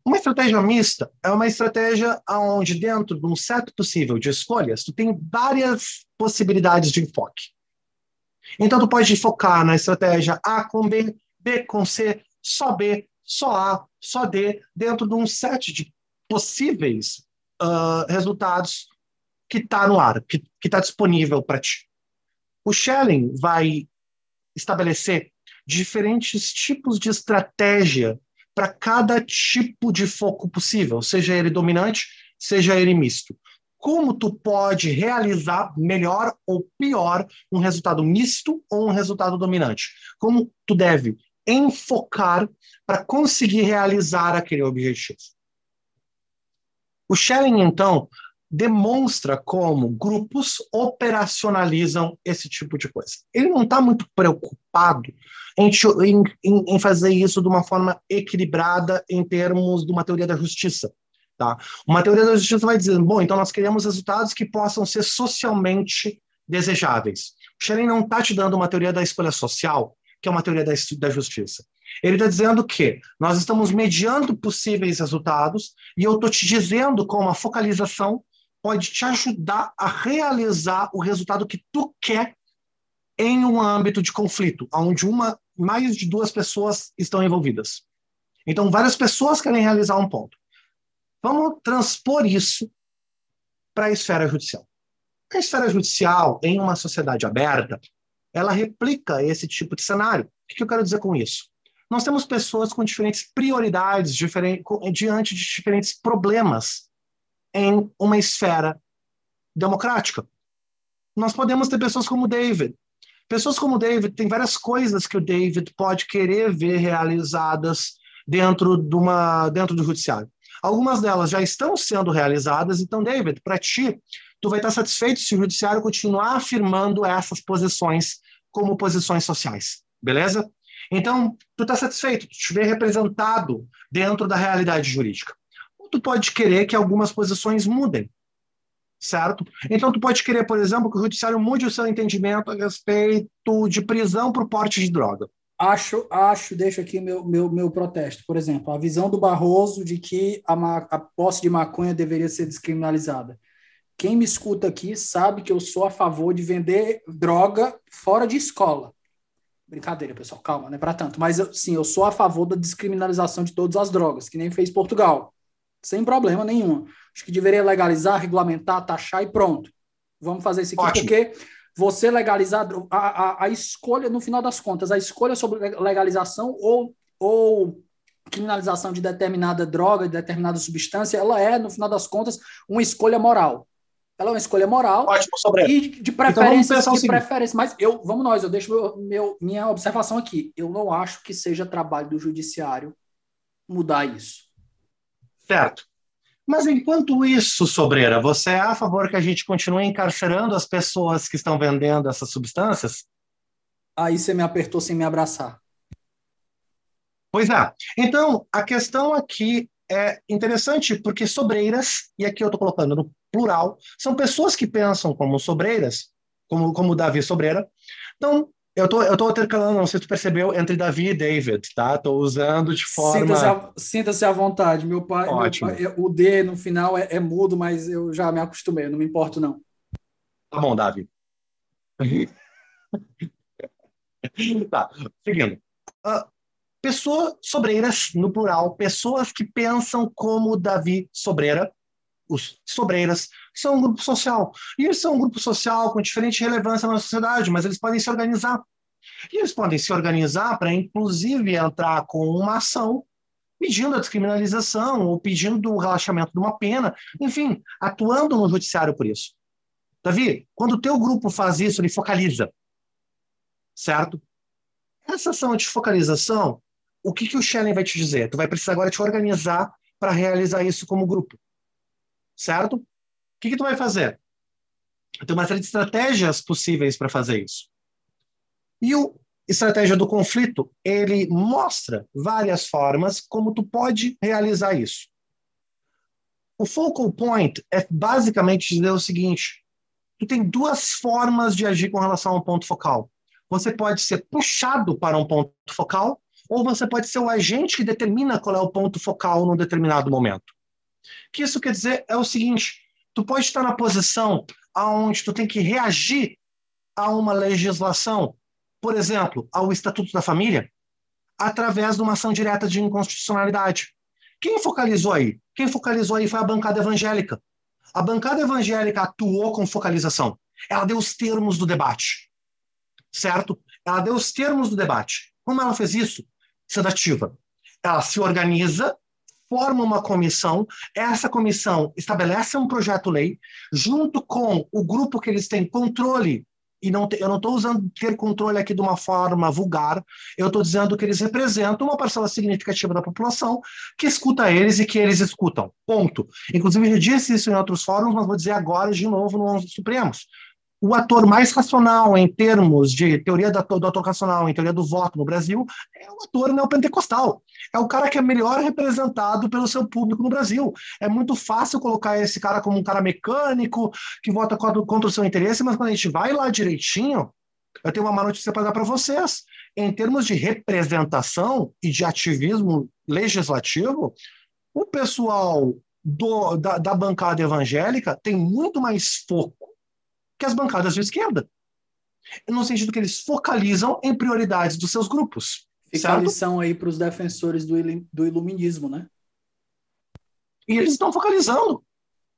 Uma estratégia mista é uma estratégia onde, dentro de um set possível de escolhas, tu tem várias possibilidades de enfoque. Então, tu pode focar na estratégia A com B, B com C, só B, só A, só D, dentro de um set de possíveis uh, resultados que está no ar, que está disponível para ti. O Schelling vai estabelecer diferentes tipos de estratégia para cada tipo de foco possível, seja ele dominante, seja ele misto como tu pode realizar melhor ou pior um resultado misto ou um resultado dominante. Como tu deve enfocar para conseguir realizar aquele objetivo. O Schelling, então, demonstra como grupos operacionalizam esse tipo de coisa. Ele não está muito preocupado em, em, em, fazer isso de uma forma equilibrada em termos de uma teoria da justiça. Tá? Uma teoria da justiça vai dizer, bom, então nós queremos resultados que possam ser socialmente desejáveis. O Schelling não está te dando uma teoria da escolha social, que é uma teoria da, da justiça. Ele está dizendo que nós estamos mediando possíveis resultados e eu estou te dizendo como a focalização pode te ajudar a realizar o resultado que tu quer em um âmbito de conflito, onde uma mais de duas pessoas estão envolvidas. Então, várias pessoas querem realizar um ponto. Vamos transpor isso para a esfera judicial. A esfera judicial, em uma sociedade aberta, ela replica esse tipo de cenário. O que eu quero dizer com isso? Nós temos pessoas com diferentes prioridades diferente, diante de diferentes problemas em uma esfera democrática. Nós podemos ter pessoas como David. Pessoas como David, tem várias coisas que o David pode querer ver realizadas dentro, de uma, dentro do judiciário. Algumas delas já estão sendo realizadas, então, David, para ti, tu vai estar satisfeito se o judiciário continuar afirmando essas posições como posições sociais, beleza? Então, tu está satisfeito, tu te vê representado dentro da realidade jurídica tu pode querer que algumas posições mudem, certo? Então, tu pode querer, por exemplo, que o judiciário mude o seu entendimento a respeito de prisão por porte de droga. Acho, acho, deixo aqui meu, meu, meu protesto. Por exemplo, a visão do Barroso de que a, a posse de maconha deveria ser descriminalizada. Quem me escuta aqui sabe que eu sou a favor de vender droga fora de escola. Brincadeira, pessoal, calma, não é para tanto. Mas eu, sim, eu sou a favor da descriminalização de todas as drogas, que nem fez Portugal sem problema nenhum. Acho que deveria legalizar, regulamentar, taxar e pronto. Vamos fazer isso aqui, Ótimo. porque você legalizar a, a, a, escolha, no final das contas, a escolha sobre legalização ou, ou criminalização de determinada droga, de determinada substância, ela é, no final das contas, uma escolha moral. Ela é uma escolha moral Ótimo, sobre e de preferência, então de preferência. Mas eu, vamos nós, eu deixo meu, meu, minha observação aqui. Eu não acho que seja trabalho do judiciário mudar isso. Certo. Mas enquanto isso, Sobreira, você é a favor que a gente continue encarcerando as pessoas que estão vendendo essas substâncias? Aí você me apertou sem me abraçar. Pois é. Então, a questão aqui é interessante porque sobreiras, e aqui eu estou colocando no plural, são pessoas que pensam como sobreiras, como, como Davi Sobreira. Então, eu tô, eu tô intercalando, não sei se tu percebeu, entre Davi e David, tá? Tô usando de forma. Sinta-se à, sinta à vontade. Meu pai, meu pai, o D no final é, é, mudo, mas eu já me acostumei, não me importo, não. Tá bom, Davi. tá, seguindo. Uh, pessoas sobreiras, no plural, pessoas que pensam como Davi Sobreira, os sobreiras, são um grupo social. E eles são um grupo social com diferente relevância na sociedade, mas eles podem se organizar. E eles podem se organizar para, inclusive, entrar com uma ação pedindo a descriminalização ou pedindo o relaxamento de uma pena, enfim, atuando no judiciário por isso. Davi, quando o teu grupo faz isso, ele focaliza, certo? Essa ação de focalização, o que, que o Schelling vai te dizer? Tu vai precisar agora te organizar para realizar isso como grupo certo? O que, que tu vai fazer? Tem uma série de estratégias possíveis para fazer isso. E o estratégia do conflito, ele mostra várias formas como tu pode realizar isso. O focal point é basicamente dizer o seguinte: tu tem duas formas de agir com relação a um ponto focal. Você pode ser puxado para um ponto focal, ou você pode ser o agente que determina qual é o ponto focal num determinado momento. O que isso quer dizer é o seguinte: tu pode estar na posição aonde tu tem que reagir a uma legislação, por exemplo, ao Estatuto da Família, através de uma ação direta de inconstitucionalidade. Quem focalizou aí? Quem focalizou aí foi a bancada evangélica. A bancada evangélica atuou com focalização. Ela deu os termos do debate. Certo? Ela deu os termos do debate. Como ela fez isso? Sedativa. Ela se organiza forma uma comissão, essa comissão estabelece um projeto-lei, junto com o grupo que eles têm controle e não eu não estou usando ter controle aqui de uma forma vulgar, eu estou dizendo que eles representam uma parcela significativa da população que escuta eles e que eles escutam. Ponto. Inclusive, eu disse isso em outros fóruns, mas vou dizer agora de novo no 11 Supremos o ator mais racional em termos de teoria do ator, do ator racional, em teoria do voto no Brasil, é o ator neopentecostal. É o cara que é melhor representado pelo seu público no Brasil. É muito fácil colocar esse cara como um cara mecânico, que vota contra o seu interesse, mas quando a gente vai lá direitinho, eu tenho uma má notícia para dar para vocês. Em termos de representação e de ativismo legislativo, o pessoal do, da, da bancada evangélica tem muito mais foco que as bancadas de esquerda. No sentido que eles focalizam em prioridades dos seus grupos. Fica certo? a lição aí para os defensores do, do iluminismo, né? E eles estão focalizando.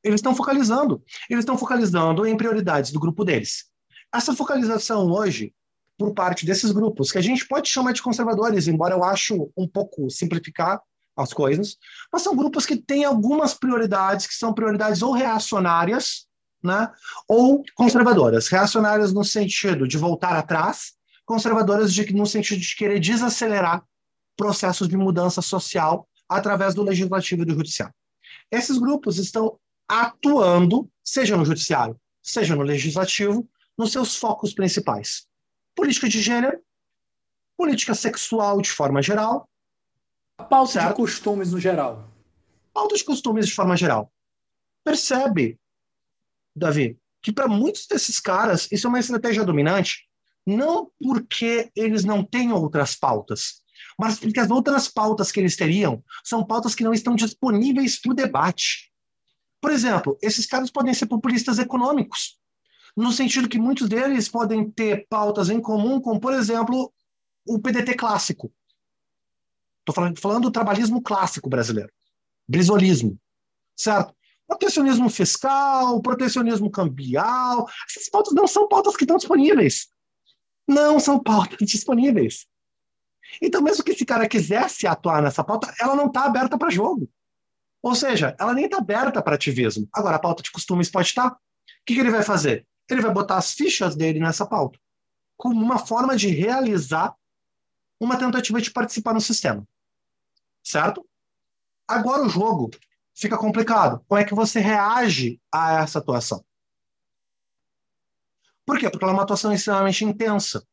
Eles estão focalizando. Eles estão focalizando em prioridades do grupo deles. Essa focalização hoje, por parte desses grupos, que a gente pode chamar de conservadores, embora eu acho um pouco simplificar as coisas, mas são grupos que têm algumas prioridades que são prioridades ou reacionárias né? ou conservadoras, reacionárias no sentido de voltar atrás, conservadoras de, no sentido de querer desacelerar processos de mudança social através do legislativo e do judiciário. Esses grupos estão atuando, seja no judiciário, seja no legislativo, nos seus focos principais: política de gênero, política sexual de forma geral, a pauta certo? de costumes no geral. Pauta de costumes de forma geral. Percebe Davi, que para muitos desses caras isso é uma estratégia dominante, não porque eles não têm outras pautas, mas porque as outras pautas que eles teriam são pautas que não estão disponíveis para o debate. Por exemplo, esses caras podem ser populistas econômicos, no sentido que muitos deles podem ter pautas em comum, como, por exemplo, o PDT clássico. Estou falando, falando do trabalhismo clássico brasileiro, brisolismo, certo? Protecionismo fiscal, protecionismo cambial, essas pautas não são pautas que estão disponíveis. Não são pautas disponíveis. Então, mesmo que esse cara quisesse atuar nessa pauta, ela não está aberta para jogo. Ou seja, ela nem está aberta para ativismo. Agora, a pauta de costumes pode estar. Tá. O que, que ele vai fazer? Ele vai botar as fichas dele nessa pauta, como uma forma de realizar uma tentativa de participar no sistema. Certo? Agora o jogo fica complicado. Como é que você reage a essa atuação? Por quê? Porque ela é uma atuação extremamente intensa.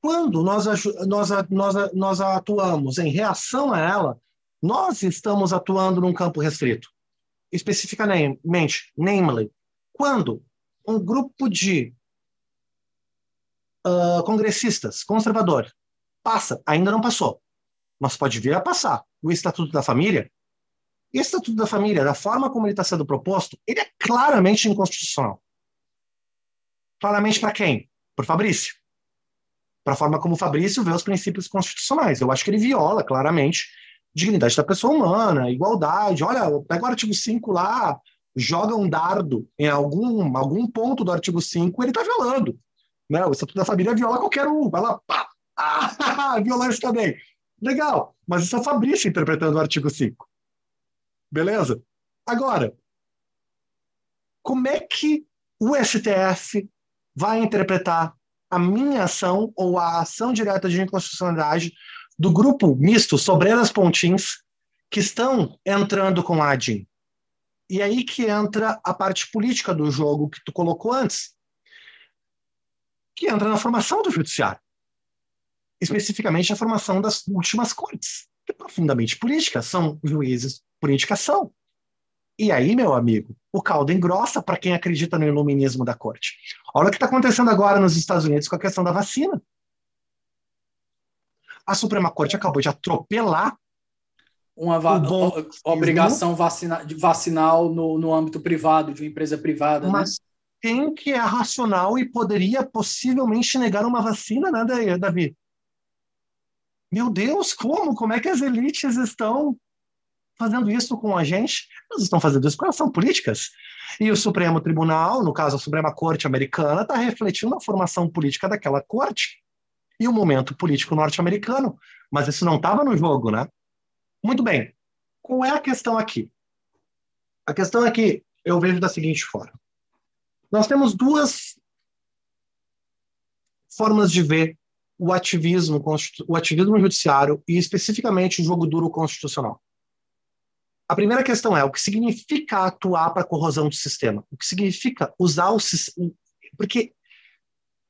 Quando nós, nós, nós, nós atuamos em reação a ela, nós estamos atuando num campo restrito. Especificamente, namely, quando um grupo de uh, congressistas conservadores passa, ainda não passou, mas pode vir a passar, o Estatuto da Família, esse Estatuto da Família, da forma como ele está sendo proposto, ele é claramente inconstitucional. Claramente para quem? Para Fabrício. Para a forma como o Fabrício vê os princípios constitucionais. Eu acho que ele viola claramente dignidade da pessoa humana, igualdade. Olha, pega o artigo 5 lá, joga um dardo em algum, algum ponto do artigo 5, ele está violando. Né? O Estatuto da Família viola qualquer um. Vai lá, pá! Ah, violar isso também. Legal, mas isso é o Fabrício interpretando o artigo 5. Beleza? Agora, como é que o STF vai interpretar a minha ação ou a ação direta de inconstitucionalidade do grupo misto Sobreiras Pontins que estão entrando com a ADIM? E aí que entra a parte política do jogo que tu colocou antes, que entra na formação do judiciário, especificamente a formação das últimas cortes, que é profundamente política, são juízes por indicação. E aí, meu amigo, o caldo engrossa para quem acredita no iluminismo da corte. Olha o que está acontecendo agora nos Estados Unidos com a questão da vacina. A Suprema Corte acabou de atropelar uma va obrigação vacina vacinal no, no âmbito privado, de uma empresa privada. Né? Mas né? quem que é racional e poderia possivelmente negar uma vacina, né, Davi? Meu Deus, como? Como é que as elites estão fazendo isso com a gente, elas estão fazendo isso com ação políticas. E o Supremo Tribunal, no caso a Suprema Corte Americana, está refletindo a formação política daquela corte e o momento político norte-americano. Mas isso não estava no jogo, né? Muito bem. Qual é a questão aqui? A questão é que eu vejo da seguinte forma. Nós temos duas formas de ver o ativismo, o ativismo judiciário e especificamente o jogo duro constitucional. A primeira questão é o que significa atuar para a corrosão do sistema? O que significa usar o? Porque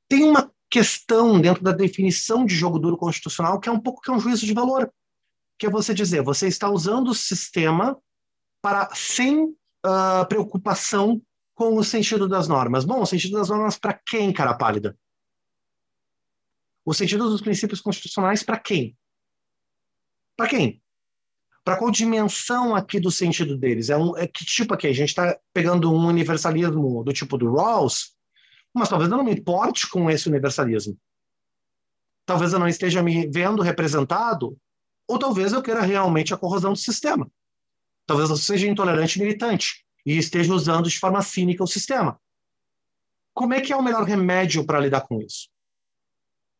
tem uma questão dentro da definição de jogo duro constitucional que é um pouco que é um juízo de valor, que é você dizer, você está usando o sistema para sem uh, preocupação com o sentido das normas. Bom, o sentido das normas para quem, cara pálida? O sentido dos princípios constitucionais para quem? Para quem? Para qual dimensão aqui do sentido deles? É, um, é que tipo aqui? A gente está pegando um universalismo do tipo do Rawls, mas talvez eu não me importe com esse universalismo. Talvez eu não esteja me vendo representado, ou talvez eu queira realmente a corrosão do sistema. Talvez eu seja intolerante e militante e esteja usando de forma cínica o sistema. Como é que é o melhor remédio para lidar com isso?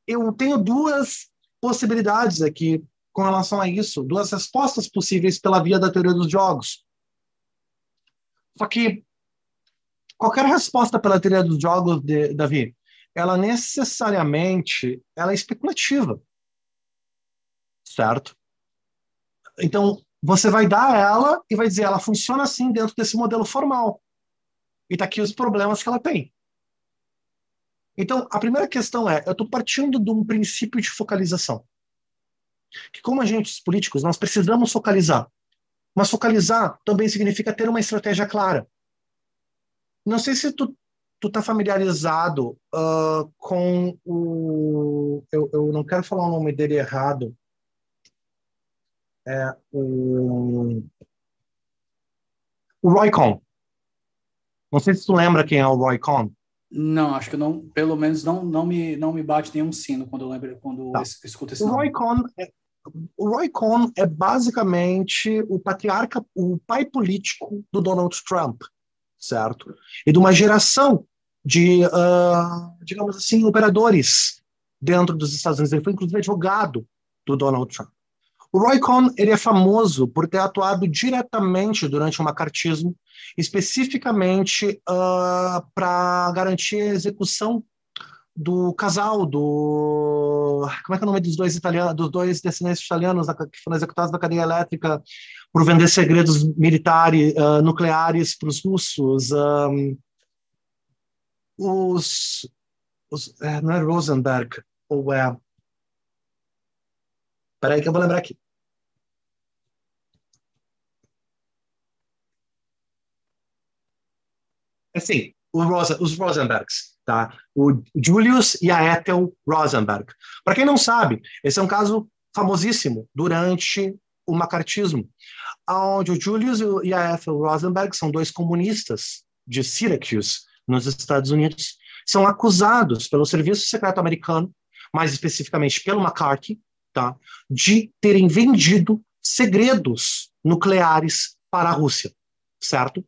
Eu tenho duas possibilidades aqui com relação a isso, duas respostas possíveis pela via da teoria dos jogos. Só que qualquer resposta pela teoria dos jogos, de, Davi, ela necessariamente ela é especulativa, certo? Então, você vai dar ela e vai dizer, ela funciona assim dentro desse modelo formal. E está aqui os problemas que ela tem. Então, a primeira questão é, eu estou partindo de um princípio de focalização que como agentes políticos nós precisamos focalizar. Mas focalizar também significa ter uma estratégia clara. Não sei se tu tu tá familiarizado uh, com o eu, eu não quero falar o nome dele errado é o o Roy Cohn. Não sei se tu lembra quem é o Roy Cohn. Não, acho que não, pelo menos não, não me não me bate nenhum sino quando eu lembro quando tá. escuto esse o nome. Roy Cohn é, o Roy Cohn é basicamente o patriarca, o pai político do Donald Trump, certo? E de uma geração de, uh, digamos assim, operadores dentro dos Estados Unidos. Ele foi, inclusive, advogado do Donald Trump. O Roy Cohn ele é famoso por ter atuado diretamente durante o macartismo, especificamente uh, para garantir a execução do casal, do. Como é que é o nome dos dois italianos, dos dois descendentes italianos que foram executados na cadeia elétrica por vender segredos militares, uh, nucleares para os russos? Um, os. os é, não é Rosenberg, ou é. Peraí que eu vou lembrar aqui. Assim, Rosa, os Rosenbergs tá? O Julius e a Ethel Rosenberg. Para quem não sabe, esse é um caso famosíssimo durante o macartismo, onde o Julius e a Ethel Rosenberg são dois comunistas de Syracuse, nos Estados Unidos, são acusados pelo Serviço Secreto Americano, mais especificamente pelo McCarthy, tá? de terem vendido segredos nucleares para a Rússia, certo?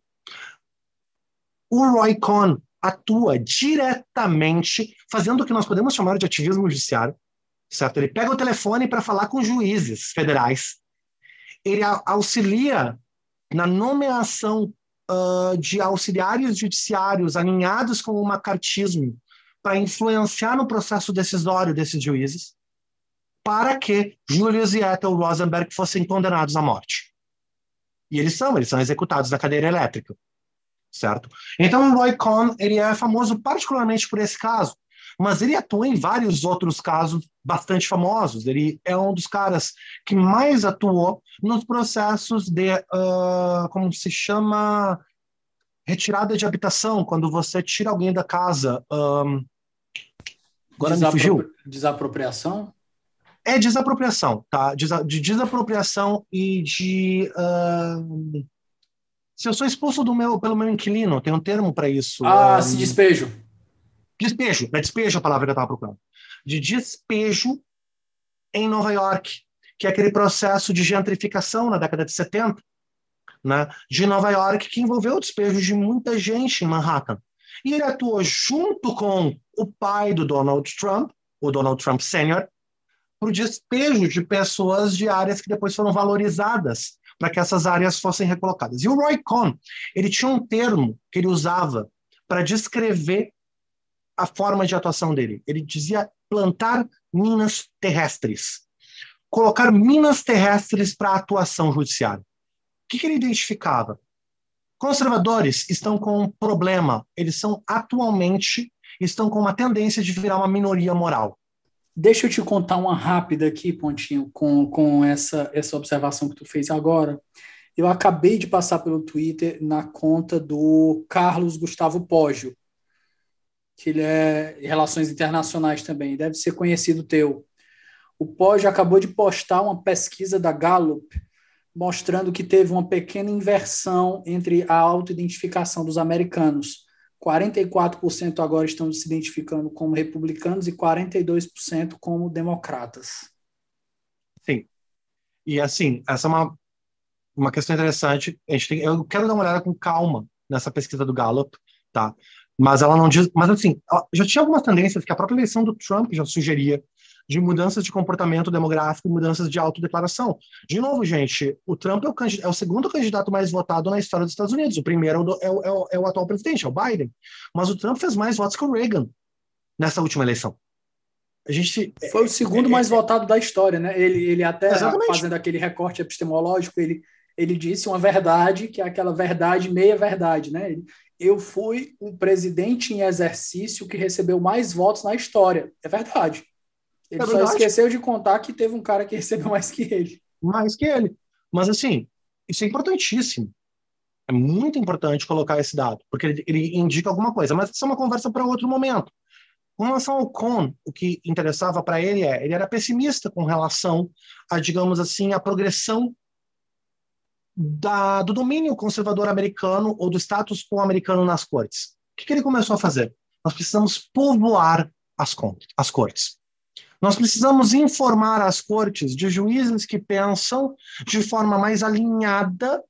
O Roy Cohn atua diretamente fazendo o que nós podemos chamar de ativismo judiciário, certo? Ele pega o telefone para falar com juízes federais, ele auxilia na nomeação uh, de auxiliares judiciários alinhados com o macartismo para influenciar no processo decisório desses juízes, para que Julius e Ethel Rosenberg fossem condenados à morte. E eles são, eles são executados na cadeira elétrica certo? Então o Roy Cohn ele é famoso particularmente por esse caso, mas ele atua em vários outros casos bastante famosos. Ele é um dos caras que mais atuou nos processos de, uh, como se chama, retirada de habitação, quando você tira alguém da casa. Um, agora Desapro... me fugiu. Desapropriação? É desapropriação, tá? De desapropriação e de. Uh, se eu sou expulso do meu, pelo meu inquilino, tem um termo para isso. Ah, um, se despejo. Despejo, é despejo a palavra que eu estava procurando. De despejo em Nova York, que é aquele processo de gentrificação na década de 70, né, de Nova York, que envolveu o despejo de muita gente em Manhattan. E ele atuou junto com o pai do Donald Trump, o Donald Trump Sr., para o despejo de pessoas de áreas que depois foram valorizadas para que essas áreas fossem recolocadas. E o Roy Cohn, ele tinha um termo que ele usava para descrever a forma de atuação dele. Ele dizia plantar minas terrestres, colocar minas terrestres para atuação judiciária. O que, que ele identificava? Conservadores estão com um problema. Eles são atualmente estão com uma tendência de virar uma minoria moral. Deixa eu te contar uma rápida aqui, Pontinho, com, com essa, essa observação que tu fez agora. Eu acabei de passar pelo Twitter na conta do Carlos Gustavo Poggio, que ele é Relações Internacionais também, deve ser conhecido teu. O Poggio acabou de postar uma pesquisa da Gallup mostrando que teve uma pequena inversão entre a autoidentificação dos americanos. 44% agora estão se identificando como republicanos e 42% como democratas. Sim. E assim, essa é uma, uma questão interessante. A gente tem, eu quero dar uma olhada com calma nessa pesquisa do Gallup, tá? Mas ela não diz. Mas assim, já tinha algumas tendências que a própria eleição do Trump já sugeria de mudanças de comportamento demográfico e mudanças de autodeclaração. De novo, gente, o Trump é o, é o, segundo candidato mais votado na história dos Estados Unidos. O primeiro é o, é, o, é, o, é o, atual presidente, é o Biden. Mas o Trump fez mais votos que o Reagan nessa última eleição. A gente foi o segundo é, mais votado da história, né? Ele, ele até exatamente. fazendo aquele recorte epistemológico, ele, ele disse uma verdade que é aquela verdade meia verdade, né? Ele, eu fui um presidente em exercício que recebeu mais votos na história. É verdade. Ele é só esqueceu de contar que teve um cara que recebeu mais que ele. Mais que ele. Mas, assim, isso é importantíssimo. É muito importante colocar esse dado, porque ele, ele indica alguma coisa. Mas isso é uma conversa para outro momento. Com relação ao Kohn, o que interessava para ele é, ele era pessimista com relação a, digamos assim, a progressão da, do domínio conservador americano ou do status quo americano nas cortes. O que, que ele começou a fazer? Nós precisamos povoar as, as cortes. Nós precisamos informar as cortes de juízes que pensam de forma mais alinhada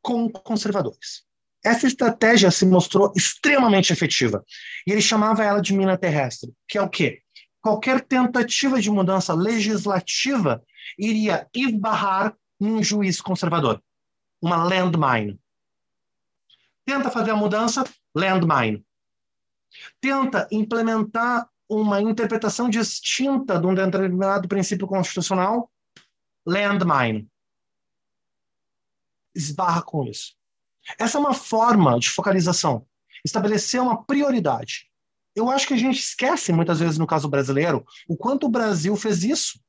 com conservadores. Essa estratégia se mostrou extremamente efetiva. E ele chamava ela de mina terrestre, que é o quê? Qualquer tentativa de mudança legislativa iria esbarrar num juiz conservador, uma landmine. Tenta fazer a mudança, landmine. Tenta implementar uma interpretação distinta de um determinado princípio constitucional, landmine. Esbarra com isso. Essa é uma forma de focalização, estabelecer uma prioridade. Eu acho que a gente esquece, muitas vezes, no caso brasileiro, o quanto o Brasil fez isso.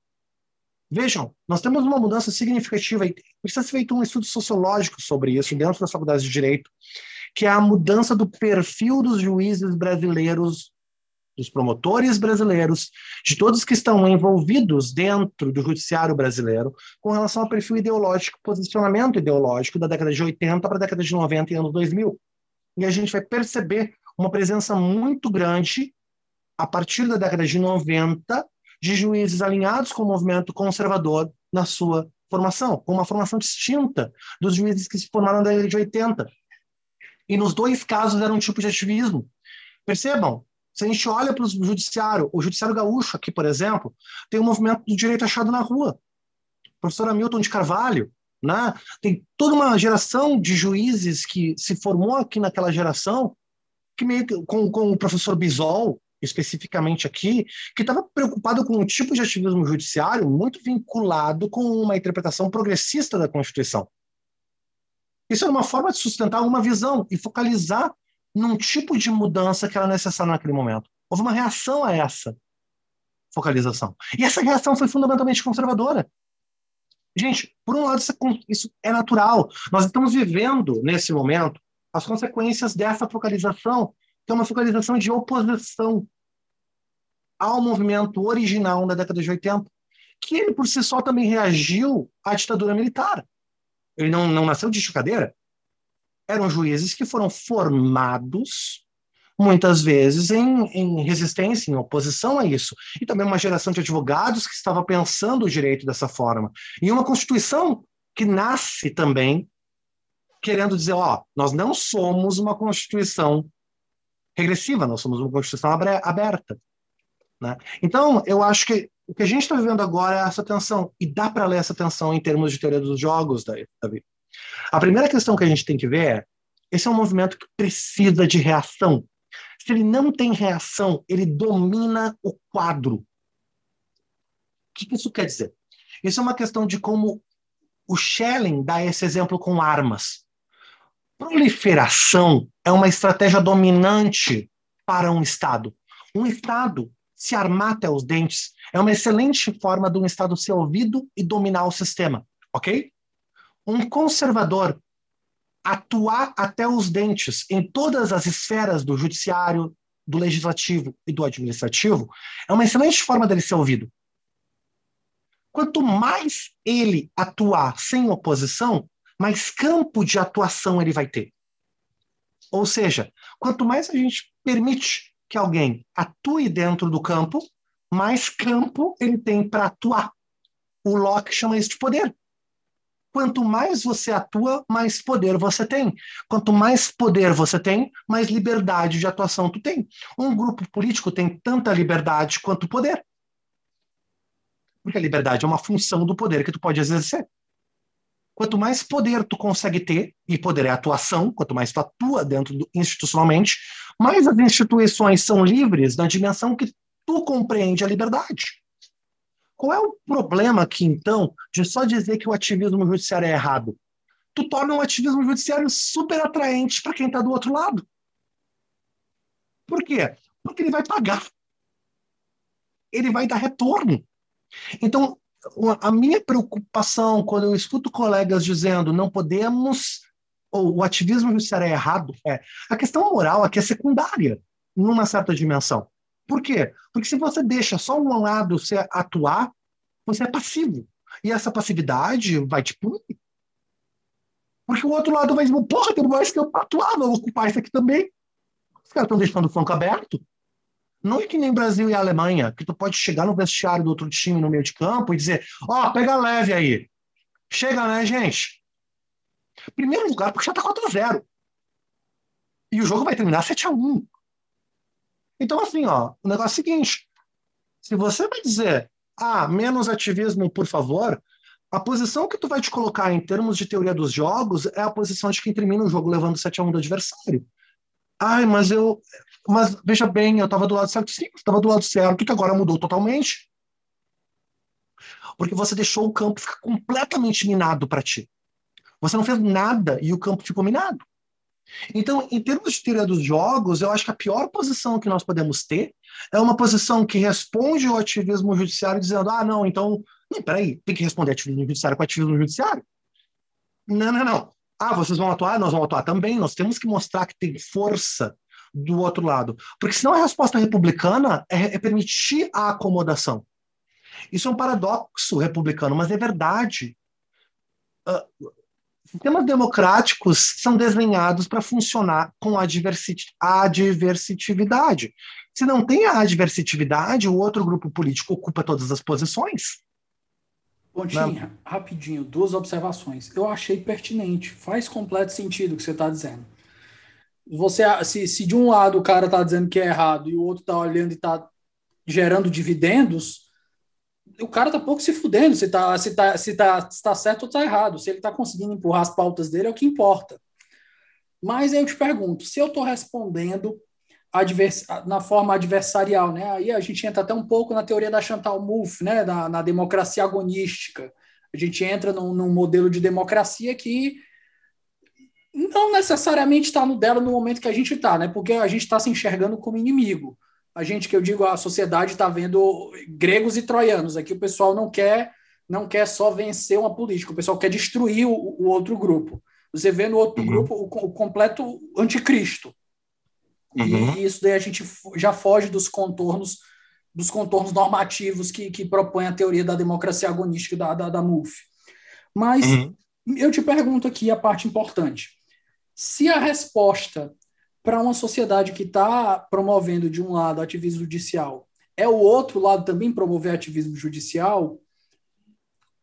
Vejam, nós temos uma mudança significativa, e precisa ser feito um estudo sociológico sobre isso dentro das faculdades de direito, que é a mudança do perfil dos juízes brasileiros dos promotores brasileiros, de todos que estão envolvidos dentro do judiciário brasileiro, com relação ao perfil ideológico, posicionamento ideológico da década de 80 para a década de 90 e anos 2000. E a gente vai perceber uma presença muito grande, a partir da década de 90, de juízes alinhados com o movimento conservador na sua formação, com uma formação distinta dos juízes que se formaram na década de 80. E nos dois casos era um tipo de ativismo. Percebam, se a gente olha para o judiciário, o judiciário gaúcho aqui, por exemplo, tem o um movimento do direito achado na rua. O professor Hamilton de Carvalho, né? tem toda uma geração de juízes que se formou aqui naquela geração, que meio que, com, com o professor Bisol, especificamente aqui, que estava preocupado com um tipo de ativismo judiciário muito vinculado com uma interpretação progressista da Constituição. Isso era uma forma de sustentar uma visão e focalizar num tipo de mudança que era necessária naquele momento. Houve uma reação a essa focalização. E essa reação foi fundamentalmente conservadora. Gente, por um lado, isso é natural. Nós estamos vivendo, nesse momento, as consequências dessa focalização, que é uma focalização de oposição ao movimento original da década de 80, que ele, por si só, também reagiu à ditadura militar. Ele não, não nasceu de chocadeira eram juízes que foram formados muitas vezes em, em, resistência, em oposição a isso. E também uma geração de advogados que estava pensando o direito dessa forma. E uma Constituição que nasce também querendo dizer, ó, nós não somos uma Constituição regressiva, nós somos uma Constituição aberta. Né? Então, eu acho que o que a gente está vivendo agora é essa tensão, e dá para ler essa tensão em termos de teoria dos jogos, Davi. A primeira questão que a gente tem que ver é: esse é um movimento que precisa de reação. Se ele não tem reação, ele domina o quadro. O que isso quer dizer? Isso é uma questão de como o Schelling dá esse exemplo com armas. Proliferação é uma estratégia dominante para um Estado. Um Estado se armar até os dentes é uma excelente forma de um Estado ser ouvido e dominar o sistema, ok? Um conservador atuar até os dentes em todas as esferas do judiciário, do legislativo e do administrativo é uma excelente forma dele ser ouvido. Quanto mais ele atuar sem oposição, mais campo de atuação ele vai ter. Ou seja, quanto mais a gente permite que alguém atue dentro do campo, mais campo ele tem para atuar. O Locke chama isso de poder. Quanto mais você atua, mais poder você tem. Quanto mais poder você tem, mais liberdade de atuação tu tem. Um grupo político tem tanta liberdade quanto poder. Porque a liberdade é uma função do poder que tu pode exercer. Quanto mais poder tu consegue ter, e poder é atuação, quanto mais tu atua dentro do, institucionalmente, mais as instituições são livres na dimensão que tu compreende a liberdade. Qual é o problema aqui, então, de só dizer que o ativismo judiciário é errado? Tu torna um ativismo judiciário super atraente para quem está do outro lado. Por quê? Porque ele vai pagar. Ele vai dar retorno. Então, a minha preocupação quando eu escuto colegas dizendo não podemos, ou o ativismo judiciário é errado, é a questão moral aqui é secundária, numa certa dimensão. Por quê? Porque se você deixa só um lado você atuar, você é passivo. E essa passividade vai te punir. Porque o outro lado vai dizer, porra, tem mais que eu atuar, vou ocupar isso aqui também. Os caras estão deixando o flanco aberto. Não é que nem Brasil e Alemanha, que tu pode chegar no vestiário do outro time no meio de campo e dizer, ó, oh, pega leve aí. Chega, né, gente? Primeiro lugar, porque já tá 4 a 0 E o jogo vai terminar 7 a 1 então, assim, ó, o negócio é o seguinte: se você vai dizer, ah, menos ativismo, por favor, a posição que tu vai te colocar em termos de teoria dos jogos é a posição de quem termina o jogo levando 7 a 1 do adversário. Ai, mas eu. Mas veja bem, eu estava do lado certo, sim, estava do lado certo, que agora mudou totalmente. Porque você deixou o campo ficar completamente minado para ti. Você não fez nada e o campo ficou minado. Então, em termos de teoria dos jogos, eu acho que a pior posição que nós podemos ter é uma posição que responde ao ativismo judiciário dizendo: ah, não, então, não, peraí, tem que responder ativismo judiciário com ativismo judiciário. Não, não, não. Ah, vocês vão atuar? Nós vamos atuar também. Nós temos que mostrar que tem força do outro lado. Porque senão a resposta republicana é, é permitir a acomodação. Isso é um paradoxo republicano, mas é verdade. Uh, Sistemas democráticos são desenhados para funcionar com a adversitividade. Se não tem a adversitividade, o outro grupo político ocupa todas as posições. Pontinha, não. rapidinho, duas observações. Eu achei pertinente, faz completo sentido o que você está dizendo. Você, se, se de um lado o cara está dizendo que é errado e o outro está olhando e está gerando dividendos, o cara tá pouco se fudendo se tá, se tá, se tá, se tá certo ou tá errado. Se ele tá conseguindo empurrar as pautas dele, é o que importa. Mas aí eu te pergunto, se eu estou respondendo advers na forma adversarial, né? Aí a gente entra até um pouco na teoria da Chantal Mouffe, né? Da, na democracia agonística. A gente entra num, num modelo de democracia que não necessariamente está no dela no momento que a gente está, né? Porque a gente está se enxergando como inimigo a gente que eu digo a sociedade está vendo gregos e troianos. Aqui o pessoal não quer não quer só vencer uma política, o pessoal quer destruir o, o outro grupo. Você vê no outro uhum. grupo o, o, completo anticristo. Uhum. E isso daí a gente já foge dos contornos dos contornos normativos que, que propõe a teoria da democracia agonística da, da, da MUF. Mas uhum. eu te pergunto aqui a parte importante. Se a resposta para uma sociedade que está promovendo, de um lado, ativismo judicial, é o outro lado também promover ativismo judicial,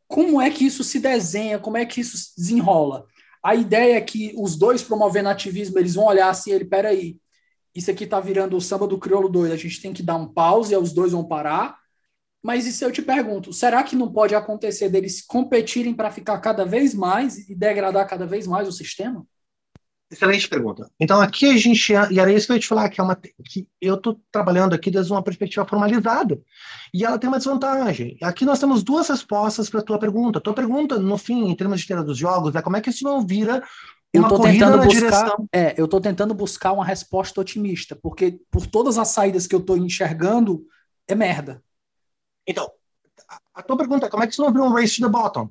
como é que isso se desenha, como é que isso se desenrola? A ideia é que os dois promovendo ativismo, eles vão olhar assim, ele, peraí, isso aqui está virando o samba do crioulo doido, a gente tem que dar um pause, e os dois vão parar, mas se eu te pergunto, será que não pode acontecer deles competirem para ficar cada vez mais e degradar cada vez mais o sistema? Excelente pergunta. Então, aqui a gente, e era isso que eu ia te falar, que, é uma, que eu estou trabalhando aqui desde uma perspectiva formalizada, e ela tem uma desvantagem. Aqui nós temos duas respostas para a tua pergunta. Tua pergunta, no fim, em termos de teoria dos jogos, é como é que isso não vira uma eu corrida tentando na buscar, direção... É, eu estou tentando buscar uma resposta otimista, porque por todas as saídas que eu estou enxergando, é merda. Então, a tua pergunta é como é que isso não vira um race to the bottom?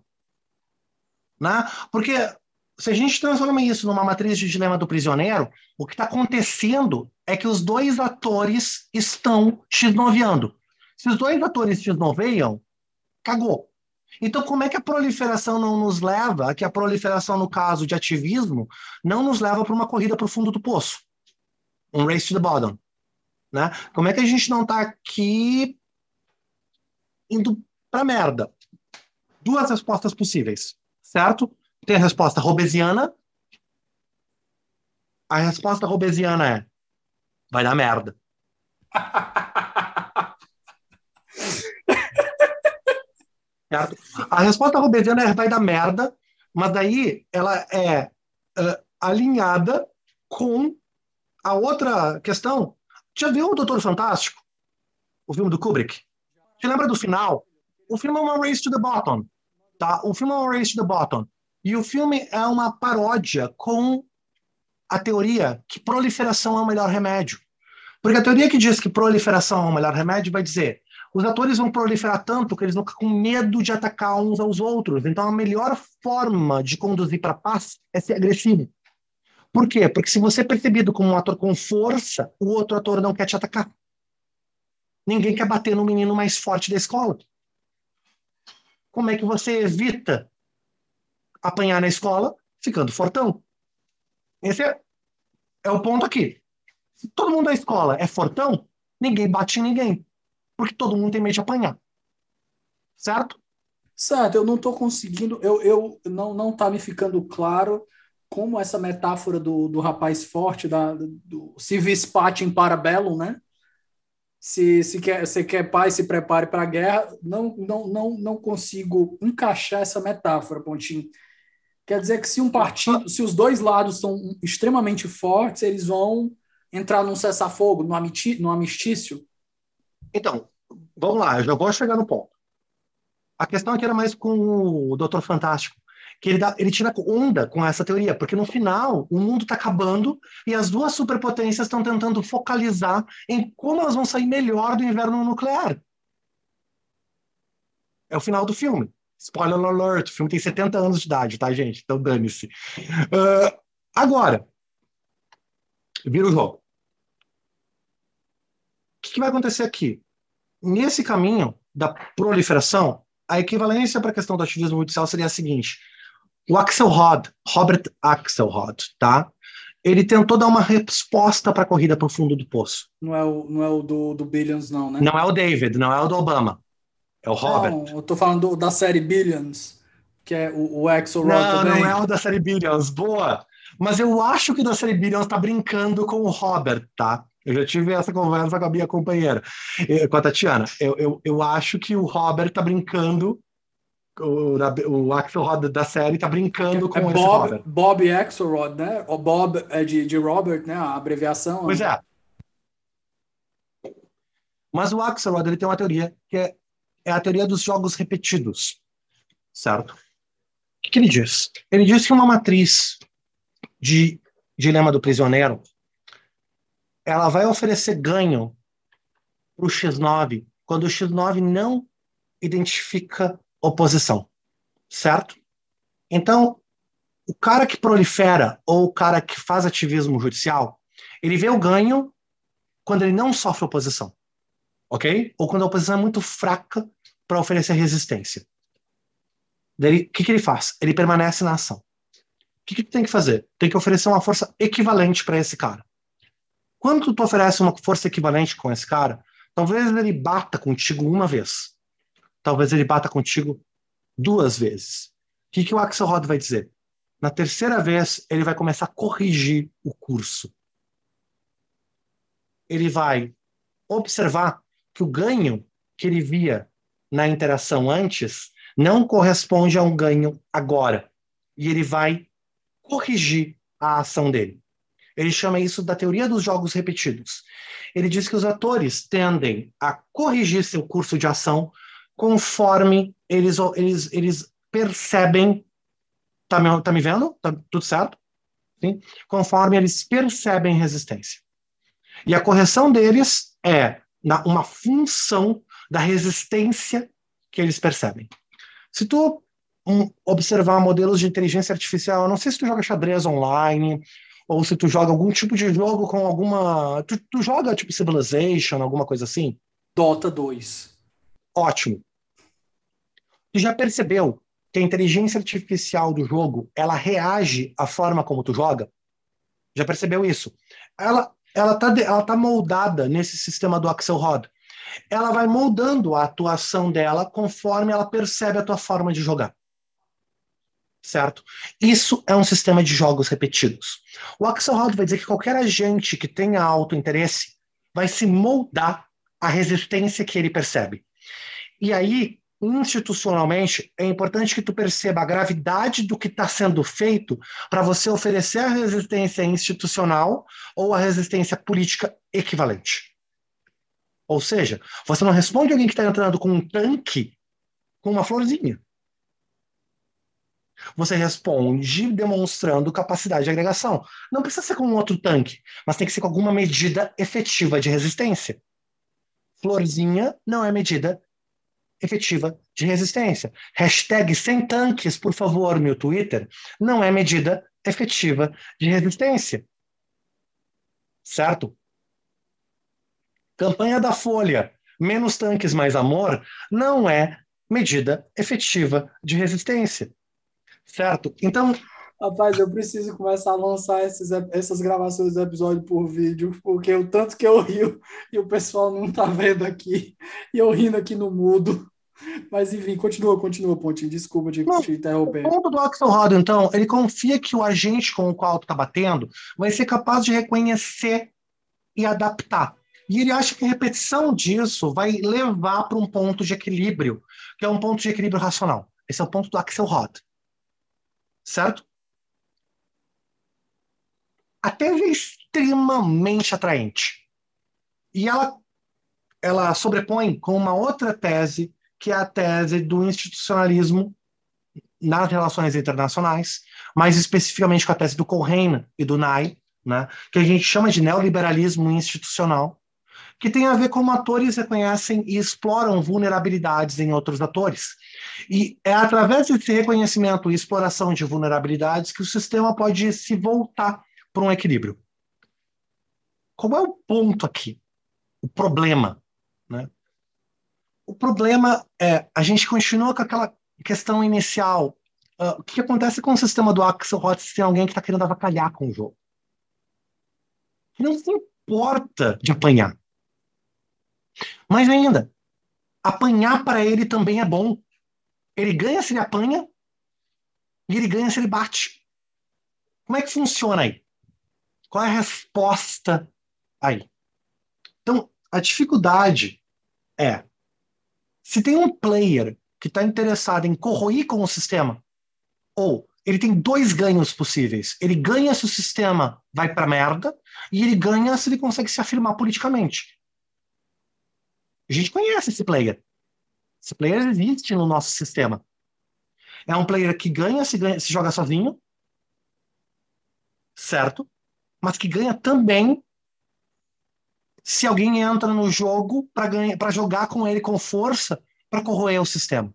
Né? Porque se a gente transforma isso numa matriz de dilema do prisioneiro, o que está acontecendo é que os dois atores estão x-noveando. Se os dois atores x-noveiam, cagou. Então, como é que a proliferação não nos leva, que a proliferação, no caso de ativismo, não nos leva para uma corrida para o fundo do poço? Um race to the bottom. Né? Como é que a gente não está aqui indo para merda? Duas respostas possíveis, certo? Tem a resposta robesiana. A resposta robesiana é: vai dar merda. certo? A resposta robesiana é: vai dar merda, mas daí ela é uh, alinhada com a outra questão. Já viu o Doutor Fantástico? O filme do Kubrick? Você lembra do final? O filme é uma race to the bottom. Tá? O filme é uma race to the bottom. E o filme é uma paródia com a teoria que proliferação é o melhor remédio. Porque a teoria que diz que proliferação é o melhor remédio vai dizer os atores vão proliferar tanto que eles vão ficar com medo de atacar uns aos outros. Então, a melhor forma de conduzir para a paz é ser agressivo. Por quê? Porque se você é percebido como um ator com força, o outro ator não quer te atacar. Ninguém quer bater no menino mais forte da escola. Como é que você evita apanhar na escola ficando fortão. Esse é, é o ponto aqui. Se todo mundo da escola é fortão, ninguém bate em ninguém. Porque todo mundo tem medo de apanhar. Certo? Certo, eu não estou conseguindo, eu, eu não não está me ficando claro como essa metáfora do, do rapaz forte, da, do civis patim parabellum, né? Se, se, quer, se quer paz, se prepare para a guerra. Não, não, não, não consigo encaixar essa metáfora, Pontinho. Quer dizer que se um partido, se os dois lados são extremamente fortes, eles vão entrar num cessar-fogo, no amistício? Então, vamos lá, eu já vou chegar no ponto. A questão aqui era mais com o Doutor Fantástico, que ele, dá, ele tira onda com essa teoria, porque no final o mundo está acabando e as duas superpotências estão tentando focalizar em como elas vão sair melhor do inverno nuclear. É o final do filme. Spoiler alert, o filme tem 70 anos de idade, tá, gente? Então dane-se. Uh, agora, vira o jogo. O que, que vai acontecer aqui? Nesse caminho da proliferação, a equivalência para a questão do ativismo judicial seria a seguinte: o Axelrod, Robert Axelrod, tá? Ele tentou dar uma resposta para a corrida para o fundo do poço. Não é o, não é o do, do Billions, não, né? Não é o David, não é o do Obama. É o Robert. Não, eu tô falando do, da série Billions, que é o, o Axel Não, também. não é o da série Billions. Boa! Mas eu acho que da série Billions tá brincando com o Robert, tá? Eu já tive essa conversa com a minha companheira, eh, com a Tatiana. Eu, eu, eu acho que o Robert tá brincando o, o Axelrod da série tá brincando é, com é esse Bob, Robert. Bob Axelrod, né? O Bob é de, de Robert, né? A abreviação. Pois é. Mas o Axelrod ele tem uma teoria que é é a teoria dos jogos repetidos, certo? O que, que ele diz? Ele diz que uma matriz de dilema do prisioneiro ela vai oferecer ganho para o X9 quando o X9 não identifica oposição, certo? Então, o cara que prolifera ou o cara que faz ativismo judicial, ele vê o ganho quando ele não sofre oposição, ok? Ou quando a oposição é muito fraca para oferecer resistência. O que, que ele faz? Ele permanece na ação. O que, que tu tem que fazer? Tem que oferecer uma força equivalente para esse cara. Quando tu oferece uma força equivalente com esse cara, talvez ele bata contigo uma vez. Talvez ele bata contigo duas vezes. O que, que o Axelrod vai dizer? Na terceira vez, ele vai começar a corrigir o curso. Ele vai observar que o ganho que ele via na interação antes não corresponde a um ganho agora. E ele vai corrigir a ação dele. Ele chama isso da teoria dos jogos repetidos. Ele diz que os atores tendem a corrigir seu curso de ação conforme eles, eles, eles percebem. Tá me, tá me vendo? Tá tudo certo? Sim? Conforme eles percebem resistência. E a correção deles é uma função da resistência que eles percebem. Se tu um, observar modelos de inteligência artificial, não sei se tu joga xadrez online, ou se tu joga algum tipo de jogo com alguma. Tu, tu joga tipo Civilization, alguma coisa assim? Dota 2. Ótimo. Tu já percebeu que a inteligência artificial do jogo ela reage à forma como tu joga? Já percebeu isso? Ela ela tá, ela tá moldada nesse sistema do Axelrod. Ela vai moldando a atuação dela conforme ela percebe a tua forma de jogar certo? Isso é um sistema de jogos repetidos. O Axelrod vai dizer que qualquer agente que tenha alto interesse vai se moldar à resistência que ele percebe. E aí, institucionalmente, é importante que tu perceba a gravidade do que está sendo feito para você oferecer a resistência institucional ou a resistência política equivalente. Ou seja, você não responde alguém que está entrando com um tanque com uma florzinha. Você responde demonstrando capacidade de agregação. Não precisa ser com um outro tanque, mas tem que ser com alguma medida efetiva de resistência. Florzinha não é medida efetiva de resistência. Hashtag sem tanques, por favor, no Twitter, não é medida efetiva de resistência. Certo? Campanha da Folha, menos tanques, mais amor, não é medida efetiva de resistência. Certo? Então. Rapaz, eu preciso começar a lançar esses, essas gravações do episódio por vídeo, porque o tanto que eu rio e o pessoal não tá vendo aqui, e eu rindo aqui no mudo. Mas enfim, continua, continua, Pontinho. Desculpa de não, te interromper. O ponto do Axelrod, então, ele confia que o agente com o qual tu está batendo vai ser capaz de reconhecer e adaptar. E ele acha que a repetição disso vai levar para um ponto de equilíbrio, que é um ponto de equilíbrio racional. Esse é o ponto do Axelrod certo? A tese é extremamente atraente. E ela, ela sobrepõe com uma outra tese, que é a tese do institucionalismo nas relações internacionais, mais especificamente com a tese do Colhane e do Nye, né, que a gente chama de neoliberalismo institucional, que tem a ver com como atores reconhecem e exploram vulnerabilidades em outros atores. E é através desse reconhecimento e exploração de vulnerabilidades que o sistema pode se voltar para um equilíbrio. Qual é o ponto aqui? O problema. Né? O problema é a gente continua com aquela questão inicial. Uh, o que acontece com o sistema do Axelrod se tem alguém que está querendo avacalhar com o jogo? Não se importa de apanhar. Mais ainda, apanhar para ele também é bom. Ele ganha se ele apanha e ele ganha se ele bate. Como é que funciona aí? Qual é a resposta aí? Então, a dificuldade é: se tem um player que está interessado em corroir com o sistema, ou ele tem dois ganhos possíveis. Ele ganha se o sistema vai para merda, e ele ganha se ele consegue se afirmar politicamente. A gente conhece esse player. Esse player existe no nosso sistema. É um player que ganha se, ganha, se joga sozinho, certo? Mas que ganha também se alguém entra no jogo para jogar com ele com força para corroer o sistema.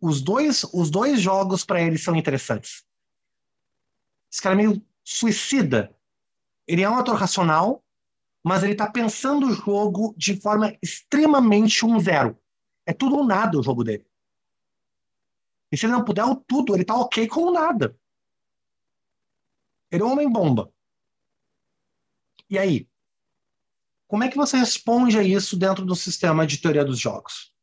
Os dois, os dois jogos para ele são interessantes. Esse cara é meio suicida. Ele é um ator racional, mas ele está pensando o jogo de forma extremamente um zero. É tudo ou nada o jogo dele. E se ele não puder o tudo, ele está ok com o nada. Ele é um homem-bomba. E aí? Como é que você responde a isso dentro do sistema de teoria dos jogos?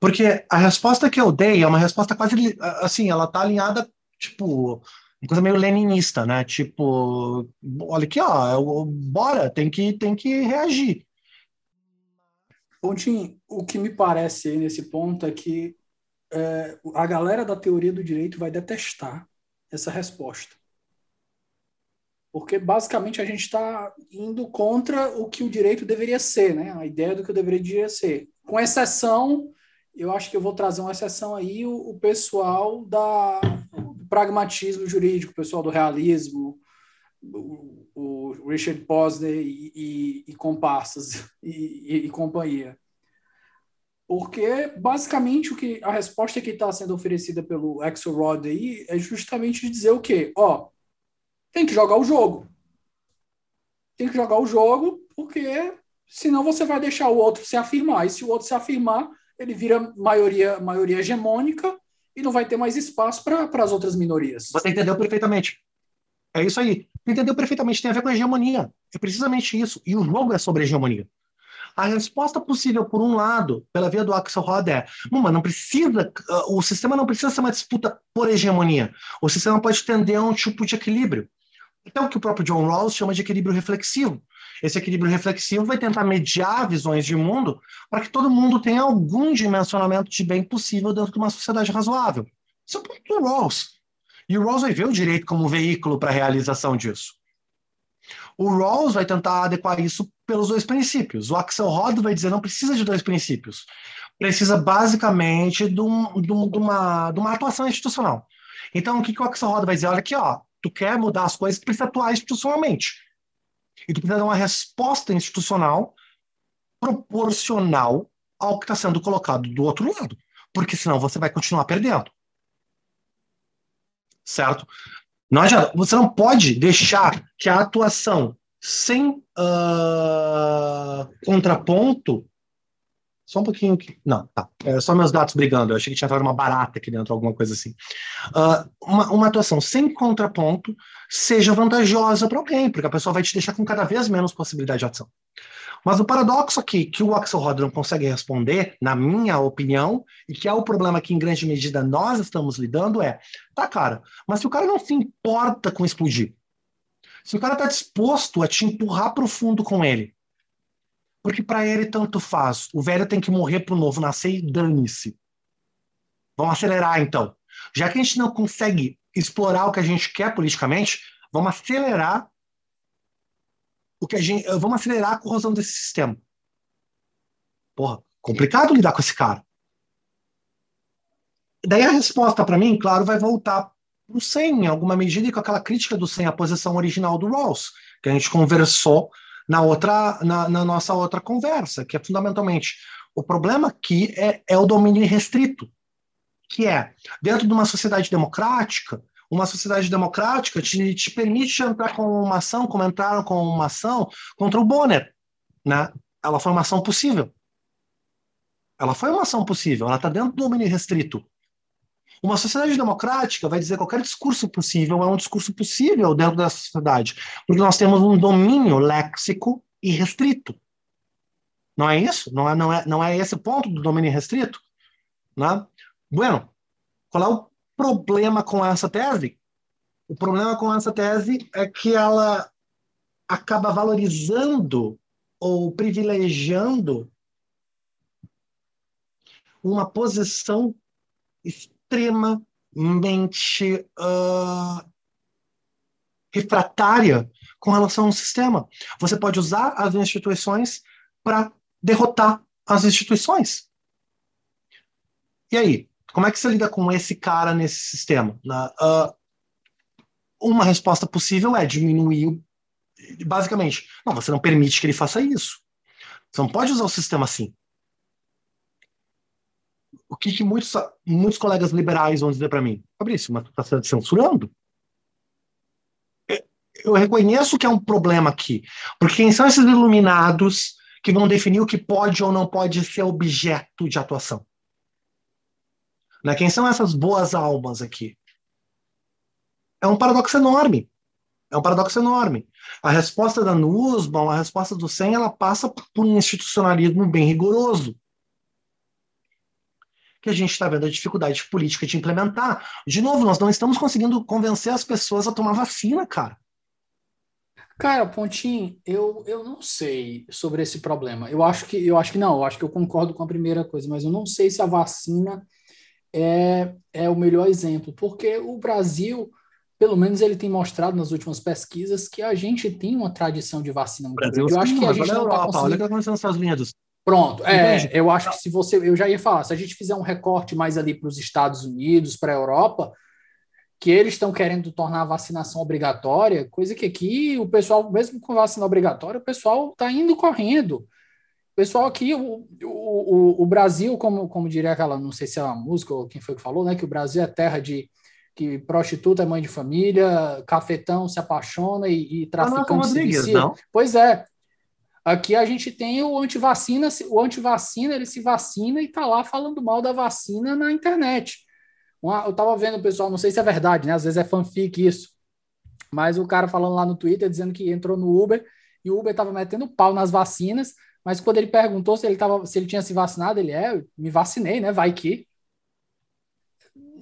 Porque a resposta que eu dei é uma resposta quase assim, ela está alinhada, tipo, uma coisa meio leninista, né? Tipo, olha aqui, ó, bora, tem que, tem que reagir. Pontinho, o que me parece aí nesse ponto é que é, a galera da teoria do direito vai detestar essa resposta. Porque basicamente a gente está indo contra o que o direito deveria ser, né? A ideia do que o deveria ser. Com exceção, eu acho que eu vou trazer uma exceção aí, o, o pessoal da pragmatismo jurídico, o pessoal do realismo, o, o Richard Posner e, e, e comparsas e, e, companhia. Porque, basicamente, o que a resposta que está sendo oferecida pelo Axelrod aí é justamente dizer o quê? Ó, tem que jogar o jogo. Tem que jogar o jogo, porque senão você vai deixar o outro se afirmar. E se o outro se afirmar, ele vira maioria, maioria hegemônica e não vai ter mais espaço para as outras minorias. Você entendeu perfeitamente. É isso aí. Entendeu perfeitamente. Tem a ver com hegemonia. É precisamente isso. E o jogo é sobre hegemonia. A resposta possível, por um lado, pela via do Axelrod é: mas não precisa, uh, o sistema não precisa ser uma disputa por hegemonia. O sistema pode tender a um tipo de equilíbrio. Então, o que o próprio John Rawls chama de equilíbrio reflexivo. Esse equilíbrio reflexivo vai tentar mediar visões de mundo para que todo mundo tenha algum dimensionamento de bem possível dentro de uma sociedade razoável. Isso é o ponto do Rawls. E o Rawls vai ver o direito como veículo para a realização disso. O Rawls vai tentar adequar isso pelos dois princípios. O Axelrod vai dizer não precisa de dois princípios. Precisa basicamente de, um, de, um, de, uma, de uma atuação institucional. Então, o que, que o Axelrod vai dizer? Olha aqui, ó, tu quer mudar as coisas, precisa atuar institucionalmente. E tu precisa dar uma resposta institucional proporcional ao que está sendo colocado do outro lado. Porque senão você vai continuar perdendo. Certo? Não adianta. Você não pode deixar que a atuação sem uh, contraponto só um pouquinho aqui. Não, tá. É só meus gatos brigando. Eu achei que tinha entrado uma barata aqui dentro, alguma coisa assim. Uh, uma, uma atuação sem contraponto seja vantajosa para alguém, porque a pessoa vai te deixar com cada vez menos possibilidade de ação. Mas o paradoxo aqui que o Axelrod não consegue responder, na minha opinião, e que é o problema que em grande medida nós estamos lidando, é: tá, cara, mas se o cara não se importa com explodir, se o cara está disposto a te empurrar para o fundo com ele, porque para ele tanto faz. O velho tem que morrer para o novo nascer e dane-se. Vamos acelerar então. Já que a gente não consegue explorar o que a gente quer politicamente, vamos acelerar o que a gente, vamos acelerar a corrosão desse sistema. Porra, complicado lidar com esse cara. Daí a resposta para mim, claro, vai voltar para o 100, em alguma medida, e com aquela crítica do 100, a posição original do Rawls, que a gente conversou na outra na, na, nossa outra conversa, que é fundamentalmente o problema aqui é, é o domínio restrito, que é dentro de uma sociedade democrática, uma sociedade democrática te, te permite entrar com uma ação, como entraram com uma ação contra o Bonner, né? Ela foi uma ação possível. Ela foi uma ação possível, ela está dentro do domínio restrito. Uma sociedade democrática vai dizer que qualquer discurso possível é um discurso possível dentro da sociedade, porque nós temos um domínio léxico e restrito. Não é isso? Não é, não é, não é esse o ponto do domínio restrito? Né? Bueno, qual é o problema com essa tese? O problema com essa tese é que ela acaba valorizando ou privilegiando uma posição extremamente uh, refratária com relação ao sistema. Você pode usar as instituições para derrotar as instituições. E aí, como é que você lida com esse cara nesse sistema? Uh, uma resposta possível é diminuir, basicamente, não, você não permite que ele faça isso. Você não pode usar o sistema assim o que, que muitos, muitos colegas liberais vão dizer para mim? Fabrício, mas tu está censurando? Eu reconheço que é um problema aqui, porque quem são esses iluminados que vão definir o que pode ou não pode ser objeto de atuação? Né? Quem são essas boas almas aqui? É um paradoxo enorme. É um paradoxo enorme. A resposta da Nussbaum, a resposta do SEM, ela passa por um institucionalismo bem rigoroso que a gente está vendo a dificuldade política de implementar. De novo, nós não estamos conseguindo convencer as pessoas a tomar vacina, cara. Cara, Pontinho, eu, eu não sei sobre esse problema. Eu acho que eu acho que não, eu acho que eu concordo com a primeira coisa, mas eu não sei se a vacina é, é o melhor exemplo, porque o Brasil pelo menos ele tem mostrado nas últimas pesquisas que a gente tem uma tradição de vacina muito Brasil, grande. Eu acho que a gente não está conseguindo... Olha o que está acontecendo nos Estados Unidos. Pronto, é, eu acho que se você, eu já ia falar, se a gente fizer um recorte mais ali para os Estados Unidos, para a Europa, que eles estão querendo tornar a vacinação obrigatória, coisa que aqui o pessoal, mesmo com vacina obrigatória, o pessoal está indo correndo. O pessoal aqui, o, o, o, Brasil, como, como diria aquela, não sei se é uma música ou quem foi que falou, né, que o Brasil é terra de que prostituta é mãe de família, cafetão se apaixona e, e traficante se vicia. Pois é, Aqui a gente tem o antivacina, o antivacina, ele se vacina e está lá falando mal da vacina na internet. eu estava vendo o pessoal, não sei se é verdade, né? Às vezes é fanfic isso. Mas o cara falando lá no Twitter dizendo que entrou no Uber e o Uber estava metendo pau nas vacinas, mas quando ele perguntou se ele, tava, se ele tinha se vacinado, ele é, me vacinei, né? Vai que.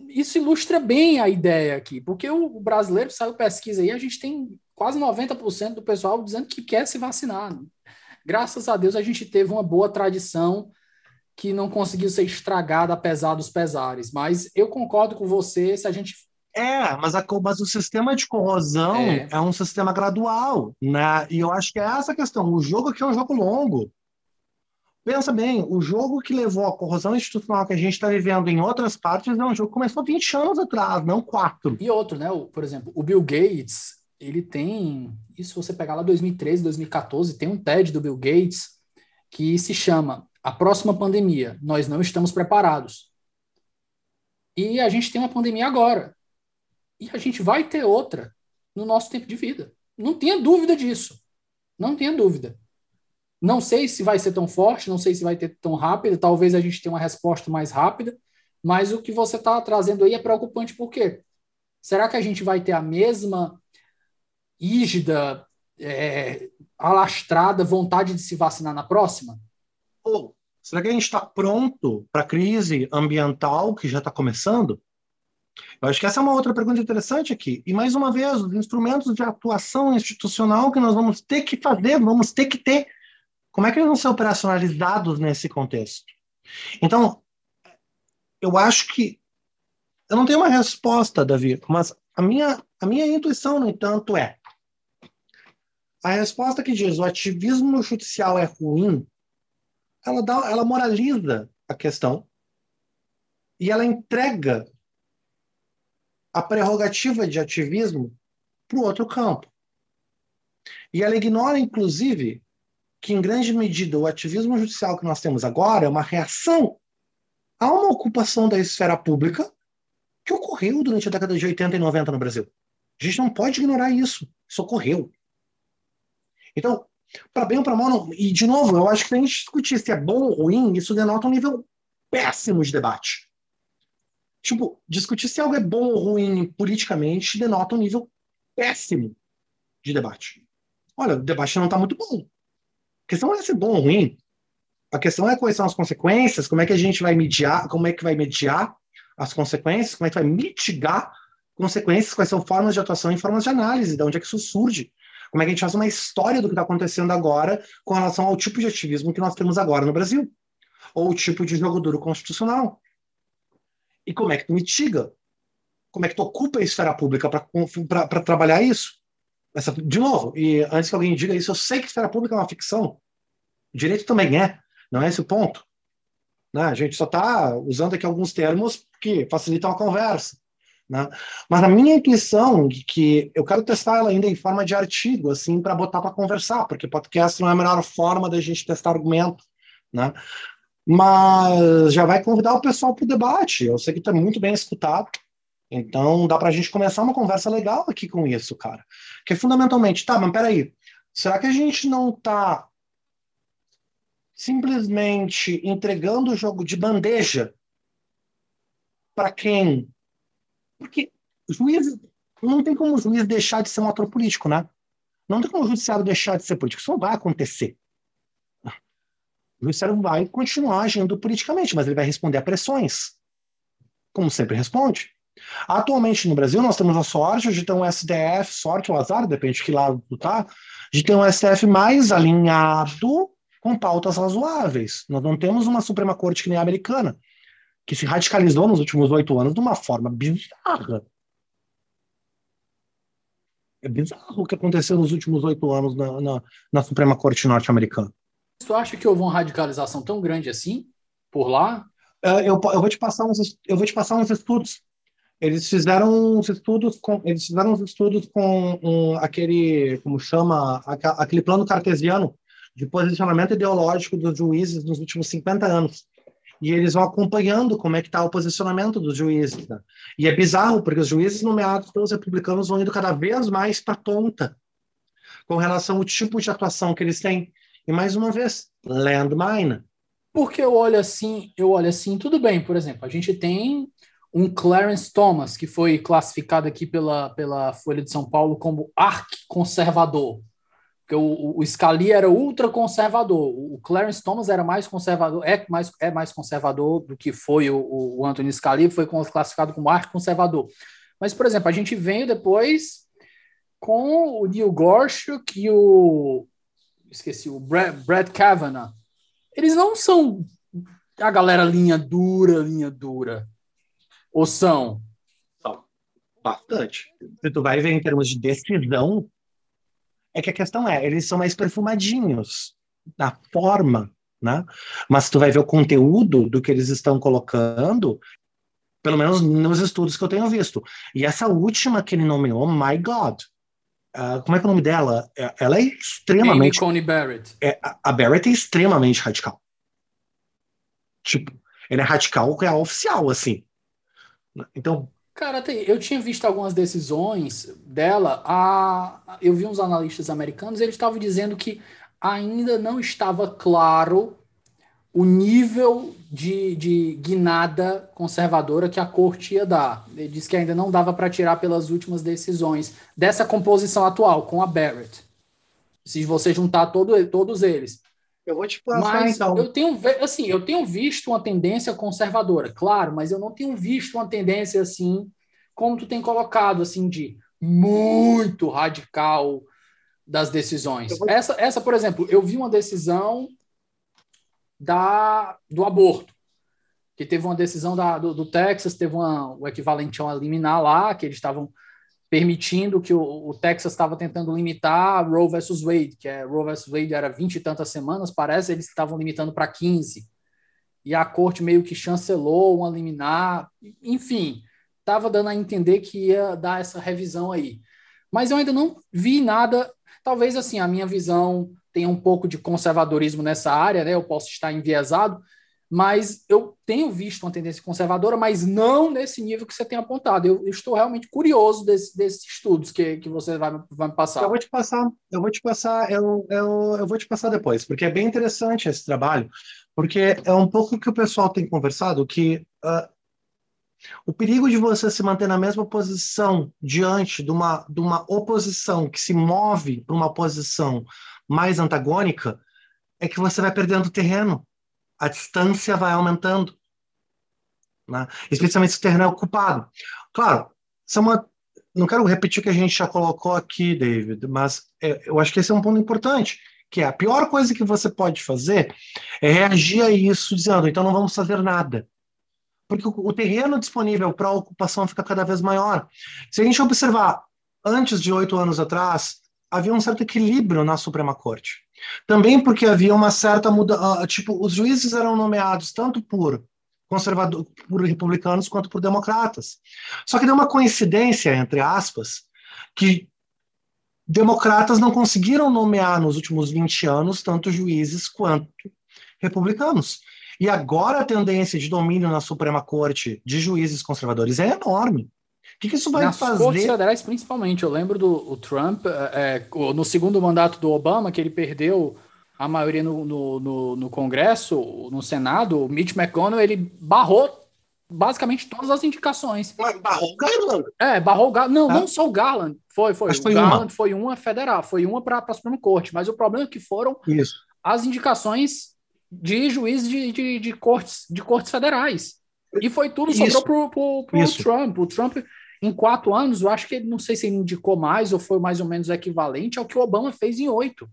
Isso ilustra bem a ideia aqui, porque o brasileiro saiu pesquisa aí, a gente tem quase 90% do pessoal dizendo que quer se vacinar graças a Deus a gente teve uma boa tradição que não conseguiu ser estragada apesar dos pesares. Mas eu concordo com você se a gente é, mas, a, mas o sistema de corrosão é. é. um sistema gradual, né? E eu acho que é essa a questão. O jogo aqui é um jogo longo. Pensa bem, o jogo que levou a corrosão institucional que a gente está vivendo em outras partes é um jogo que começou 20 anos atrás, não 4. E outro, né? O, por exemplo, o Bill Gates, ele tem, isso você pegar lá 2013, 2014, tem um TED do Bill Gates que se chama A Próxima Pandemia, Nós Não Estamos Preparados. E a gente tem uma pandemia agora. E a gente vai ter outra no nosso tempo de vida. Não tenha dúvida disso. Não tenha dúvida. Não sei se vai ser tão forte, não sei se vai ter tão rápido, talvez a gente tenha uma resposta mais rápida, mas o que você está trazendo aí é preocupante por quê? Será que a gente vai ter a mesma ígida, é, alastrada vontade de se vacinar na próxima? Ou será que a gente está pronto para a crise ambiental que já está começando? Eu acho que essa é uma outra pergunta interessante aqui. E, mais uma vez, os instrumentos de atuação institucional que nós vamos ter que fazer, vamos ter que ter. Como é que eles vão ser operacionalizados nesse contexto? Então, eu acho que. Eu não tenho uma resposta, Davi, mas a minha, a minha intuição, no entanto, é: a resposta que diz o ativismo judicial é ruim, ela, dá, ela moraliza a questão e ela entrega a prerrogativa de ativismo para o outro campo. E ela ignora, inclusive, que, em grande medida, o ativismo judicial que nós temos agora é uma reação a uma ocupação da esfera pública que ocorreu durante a década de 80 e 90 no Brasil. A gente não pode ignorar isso. Isso ocorreu. Então, para bem ou para mal, não. e de novo, eu acho que se a gente discutir se é bom ou ruim, isso denota um nível péssimo de debate. Tipo, discutir se algo é bom ou ruim politicamente denota um nível péssimo de debate. Olha, o debate não está muito bom. A questão não é se é bom ou ruim. A questão é quais são as consequências, como é que a gente vai mediar, como é que vai mediar as consequências, como é que vai mitigar consequências, quais são formas de atuação e formas de análise, de onde é que isso surge. Como é que a gente faz uma história do que está acontecendo agora com relação ao tipo de ativismo que nós temos agora no Brasil? Ou o tipo de jogo duro constitucional? E como é que tu mitiga? Como é que tu ocupa a esfera pública para trabalhar isso? Essa, de novo, e antes que alguém diga isso, eu sei que esfera pública é uma ficção. direito também é. Não é esse o ponto. Né? A gente só está usando aqui alguns termos que facilitam a conversa. Né? Mas a minha intuição, que eu quero testar ela ainda em forma de artigo, assim, para botar para conversar, porque podcast não é a melhor forma da gente testar argumento, né? Mas já vai convidar o pessoal para o debate. Eu sei que está muito bem escutado, então dá para a gente começar uma conversa legal aqui com isso, cara. Que é fundamentalmente, tá, mas peraí, será que a gente não está simplesmente entregando o jogo de bandeja para quem porque juiz não tem como o juiz deixar de ser um ator político, né? Não tem como o judiciário deixar de ser político. Isso não vai acontecer. O judiciário vai continuar agindo politicamente, mas ele vai responder a pressões, como sempre responde. Atualmente no Brasil nós temos a sorte de ter um STF, sorte ou azar, depende de que lado tu tá, de ter um STF mais alinhado com pautas razoáveis. Nós não temos uma Suprema Corte que nem a americana, que se radicalizou nos últimos oito anos de uma forma bizarra. É bizarro o que aconteceu nos últimos oito anos na, na, na Suprema Corte norte-americana. Tu acha que houve uma radicalização tão grande assim por lá? Uh, eu, eu, vou te passar uns, eu vou te passar uns estudos. Eles fizeram uns estudos com, eles fizeram uns estudos com um, aquele, como chama, aquele plano cartesiano de posicionamento ideológico dos juízes nos últimos 50 anos e eles vão acompanhando como é que está o posicionamento dos juízes. Né? E é bizarro, porque os juízes nomeados pelos republicanos vão indo cada vez mais para a ponta com relação ao tipo de atuação que eles têm. E mais uma vez, landmine. Porque eu olho assim, eu olho assim, tudo bem, por exemplo, a gente tem um Clarence Thomas, que foi classificado aqui pela, pela Folha de São Paulo como arquiconservador. Porque o, o Scalia era ultra conservador, o Clarence Thomas era mais conservador, é mais, é mais conservador do que foi o, o Anthony Scalia, foi classificado como arco conservador. Mas, por exemplo, a gente veio depois com o Neil Gorsuch e o esqueci, o Brad, Brad Kavanaugh. Eles não são a galera linha dura, linha dura. Ou são? São. Bastante. Se tu vai ver em termos de decisão, é que a questão é, eles são mais perfumadinhos na forma, né? Mas tu vai ver o conteúdo do que eles estão colocando, pelo menos nos estudos que eu tenho visto. E essa última que ele nomeou, My God, uh, como é que é o nome dela? É, ela é extremamente. Amy Coney Barrett. É, a Barrett é extremamente radical. Tipo, ele é radical é oficial, assim. Então, Cara, eu tinha visto algumas decisões dela. A, eu vi uns analistas americanos, eles estavam dizendo que ainda não estava claro o nível de, de guinada conservadora que a corte ia dar. Ele disse que ainda não dava para tirar pelas últimas decisões dessa composição atual, com a Barrett. Se você juntar todo, todos eles. Eu vou te passar, mas então. eu tenho assim, eu tenho visto uma tendência conservadora, claro, mas eu não tenho visto uma tendência assim, como tu tem colocado assim de muito radical das decisões. Vou... Essa, essa, por exemplo, eu vi uma decisão da do aborto, que teve uma decisão da, do, do Texas, teve uma, o equivalente a uma liminar lá, que eles estavam permitindo que o, o Texas estava tentando limitar Roe versus Wade, que é Roe versus Wade era 20 e tantas semanas, parece eles estavam limitando para 15. E a corte meio que chancelou uma liminar, enfim, estava dando a entender que ia dar essa revisão aí. Mas eu ainda não vi nada, talvez assim, a minha visão tenha um pouco de conservadorismo nessa área, né? Eu posso estar enviesado, mas eu tenho visto uma tendência conservadora, mas não nesse nível que você tem apontado. Eu, eu estou realmente curioso desse, desses estudos que, que você vai, vai me passar. Eu vou te passar, eu vou te passar, eu, eu, eu vou te passar depois, porque é bem interessante esse trabalho, porque é um pouco que o pessoal tem conversado, que uh, o perigo de você se manter na mesma posição diante de uma, de uma oposição que se move para uma posição mais antagônica é que você vai perdendo terreno a distância vai aumentando, né? especialmente se o terreno é ocupado. Claro, isso é uma, não quero repetir o que a gente já colocou aqui, David, mas é, eu acho que esse é um ponto importante, que é a pior coisa que você pode fazer é reagir a isso dizendo, então não vamos fazer nada. Porque o, o terreno disponível para ocupação fica cada vez maior. Se a gente observar, antes de oito anos atrás, havia um certo equilíbrio na Suprema Corte. Também porque havia uma certa mudança, uh, tipo, os juízes eram nomeados tanto por conservadores, por republicanos quanto por democratas. Só que deu uma coincidência, entre aspas, que democratas não conseguiram nomear nos últimos 20 anos tanto juízes quanto republicanos. E agora a tendência de domínio na Suprema Corte de juízes conservadores é enorme. O que, que isso vai Nas fazer? Cortes federais, principalmente. Eu lembro do Trump, é, é no segundo mandato do Obama, que ele perdeu a maioria no, no, no, no Congresso, no Senado, o Mitch McConnell, ele barrou basicamente todas as indicações. Mas barrou o Garland? É, barrou o Garland. Não, não só o Garland. Foi, foi. Mas o Garland uma. foi uma federal, foi uma para a Suprema Corte. Mas o problema é que foram Isso. as indicações de juízes de, de, de, cortes, de cortes federais. E foi tudo, Isso. sobrou para o Trump. O Trump em quatro anos, eu acho que ele não sei se ele indicou mais ou foi mais ou menos equivalente ao que o Obama fez em oito.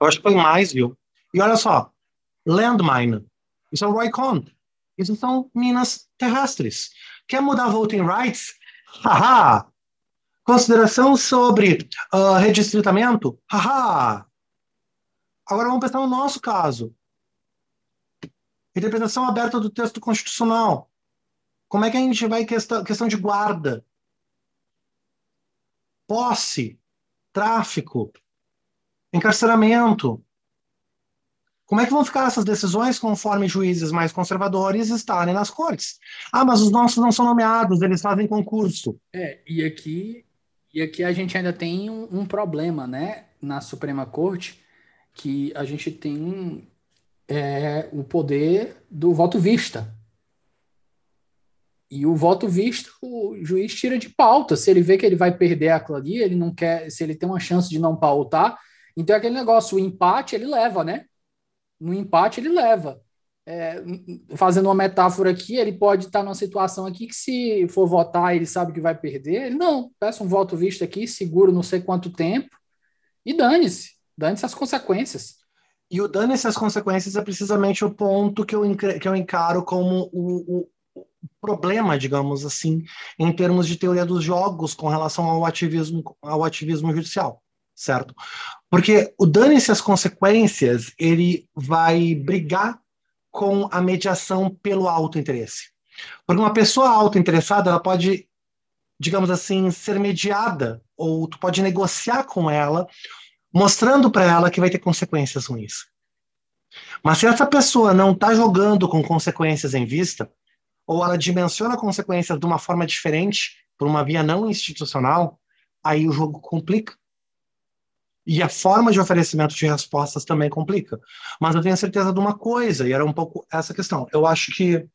Eu acho que foi mais, viu? E olha só, landmine, isso é o Roy Cohn. Isso são minas terrestres. Quer mudar voting rights? Haha! Consideração sobre uh, redistritamento? Haha! Agora vamos pensar no nosso caso. Interpretação aberta do texto constitucional. Como é que a gente vai questão, questão de guarda? Posse, tráfico, encarceramento. Como é que vão ficar essas decisões conforme juízes mais conservadores estarem nas cortes? Ah, mas os nossos não são nomeados, eles fazem concurso. É, e aqui, e aqui a gente ainda tem um, um problema, né, na Suprema Corte, que a gente tem é, o poder do voto vista. E o voto visto, o juiz tira de pauta. Se ele vê que ele vai perder aquilo ali, ele não quer, se ele tem uma chance de não pautar, então é aquele negócio, o empate ele leva, né? no empate ele leva. É, fazendo uma metáfora aqui, ele pode estar numa situação aqui que se for votar ele sabe que vai perder. Ele não, peça um voto visto aqui, seguro não sei quanto tempo e dane-se, dane-se as consequências. E o dane-se as consequências é precisamente o ponto que eu, que eu encaro como o, o, o problema, digamos assim, em termos de teoria dos jogos com relação ao ativismo, ao ativismo judicial certo? Porque o dane-se as consequências, ele vai brigar com a mediação pelo autointeresse. Porque uma pessoa autointeressada, ela pode, digamos assim, ser mediada, ou tu pode negociar com ela, mostrando para ela que vai ter consequências ruins. Mas se essa pessoa não está jogando com consequências em vista, ou ela dimensiona consequências de uma forma diferente, por uma via não institucional, aí o jogo complica. E a forma de oferecimento de respostas também complica. Mas eu tenho certeza de uma coisa, e era um pouco essa questão. Eu acho que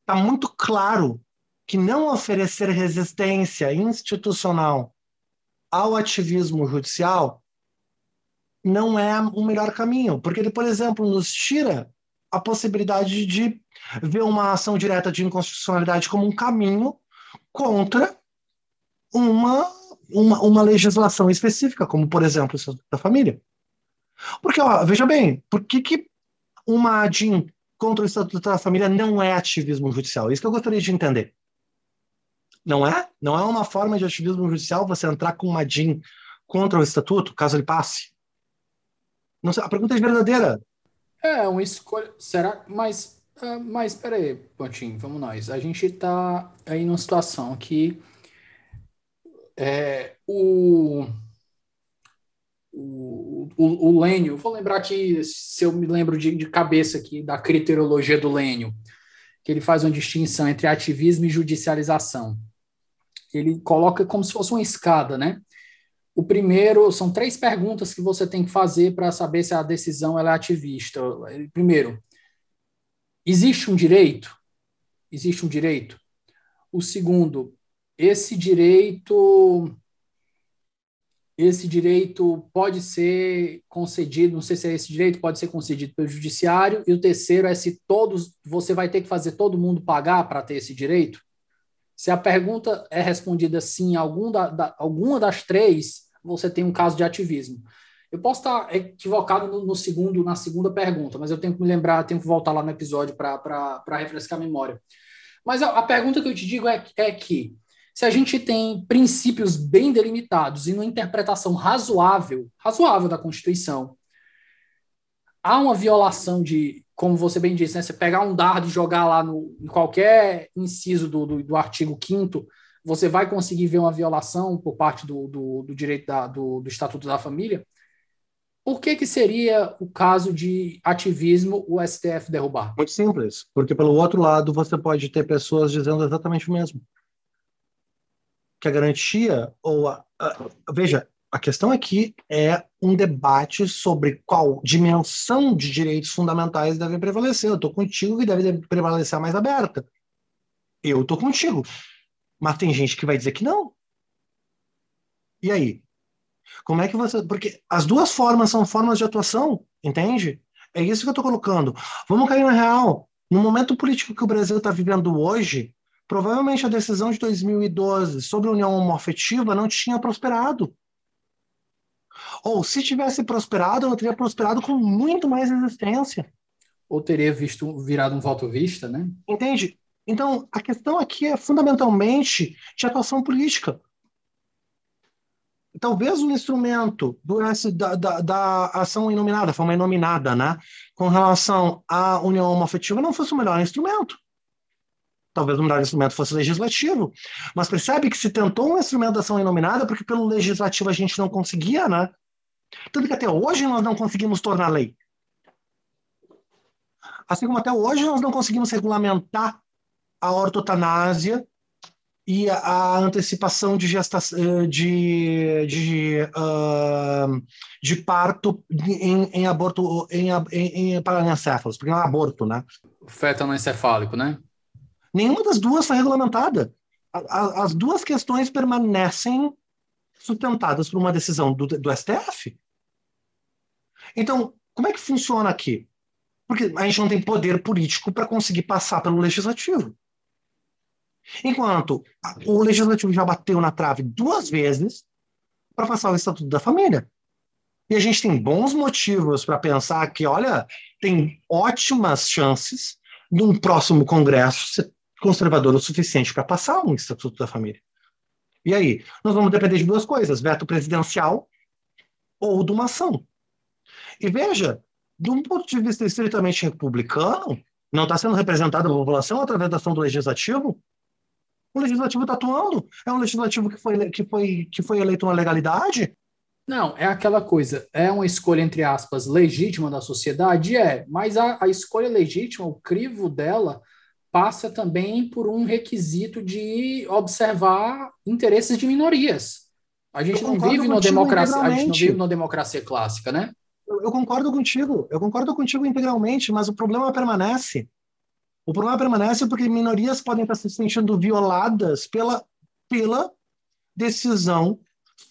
está muito claro que não oferecer resistência institucional ao ativismo judicial não é o melhor caminho, porque ele, por exemplo, nos tira a possibilidade de ver uma ação direta de inconstitucionalidade como um caminho contra uma uma, uma legislação específica, como, por exemplo, o Estatuto da Família. Porque, ó, veja bem, por que, que uma ADIM contra o Estatuto da Família não é ativismo judicial? Isso que eu gostaria de entender. Não é? Não é uma forma de ativismo judicial você entrar com uma DIN contra o Estatuto, caso ele passe? Sei, a pergunta é verdadeira. É, uma escolha. Será? Mas, uh, mas peraí, Pontinho, vamos nós. A gente está aí numa situação que é, o, o, o, o Lênio, vou lembrar aqui, se eu me lembro de, de cabeça aqui, da criterologia do Lênio, que ele faz uma distinção entre ativismo e judicialização. Ele coloca como se fosse uma escada, né? O primeiro são três perguntas que você tem que fazer para saber se a decisão é ativista. Primeiro, existe um direito? Existe um direito? O segundo, esse direito esse direito pode ser concedido, não sei se é esse direito, pode ser concedido pelo judiciário, e o terceiro é se todos, você vai ter que fazer todo mundo pagar para ter esse direito? Se a pergunta é respondida sim, algum da, da, alguma das três, você tem um caso de ativismo. Eu posso estar equivocado no, no, segundo, na segunda pergunta, mas eu tenho que me lembrar, tenho que voltar lá no episódio para refrescar a memória. Mas a, a, pergunta que eu te digo é, é que se a gente tem princípios bem delimitados e uma interpretação razoável, razoável da Constituição, há uma violação de, como você bem disse, né, você pegar um dardo e jogar lá no, em qualquer inciso do, do, do artigo 5 você vai conseguir ver uma violação por parte do, do, do direito da, do, do Estatuto da Família. Por que, que seria o caso de ativismo o STF derrubar? Muito simples, porque pelo outro lado você pode ter pessoas dizendo exatamente o mesmo que a garantia ou a, a, veja, a questão aqui é um debate sobre qual dimensão de direitos fundamentais deve prevalecer. Eu estou contigo que deve prevalecer a mais aberta. Eu estou contigo. Mas tem gente que vai dizer que não. E aí? Como é que você. Porque as duas formas são formas de atuação, entende? É isso que eu estou colocando. Vamos cair na real. No momento político que o Brasil está vivendo hoje, Provavelmente a decisão de 2012 sobre a união homoafetiva não tinha prosperado. Ou se tivesse prosperado, ela teria prosperado com muito mais resistência. Ou teria visto virado um voto vista, né? Entende? Então, a questão aqui é fundamentalmente de atuação política. talvez o instrumento do, da, da, da ação inominada, forma inominada, né, com relação à união homoafetiva, não fosse o melhor instrumento. Talvez o melhor instrumento fosse o legislativo. Mas percebe que se tentou um instrumento da ação inominada, porque pelo legislativo a gente não conseguia, né? Tanto que até hoje nós não conseguimos tornar lei. Assim como até hoje nós não conseguimos regulamentar a ortotanásia e a antecipação de gestação eh, de, de, uh, de parto em, em aborto em, em, em paranencéfalos, porque não é aborto, né? Feto anencefálico, né? Nenhuma das duas foi regulamentada. A, a, as duas questões permanecem sustentadas por uma decisão do, do STF. Então, como é que funciona aqui? Porque a gente não tem poder político para conseguir passar pelo legislativo. Enquanto o legislativo já bateu na trave duas vezes para passar o Estatuto da Família. E a gente tem bons motivos para pensar que, olha, tem ótimas chances de um próximo Congresso ser conservador o suficiente para passar um Estatuto da Família. E aí? Nós vamos depender de duas coisas: veto presidencial ou de uma ação. E veja, de um ponto de vista estritamente republicano, não está sendo representada a população através da ação do legislativo, o legislativo está atuando. É um legislativo que foi, que, foi, que foi eleito na legalidade. Não, é aquela coisa. É uma escolha, entre aspas, legítima da sociedade? É, mas a, a escolha legítima, o crivo dela, passa também por um requisito de observar interesses de minorias. A gente não vive na democracia, a gente não vive na democracia clássica, né? Eu, eu concordo contigo, eu concordo contigo integralmente, mas o problema permanece. O problema permanece porque minorias podem estar se sentindo violadas pela, pela decisão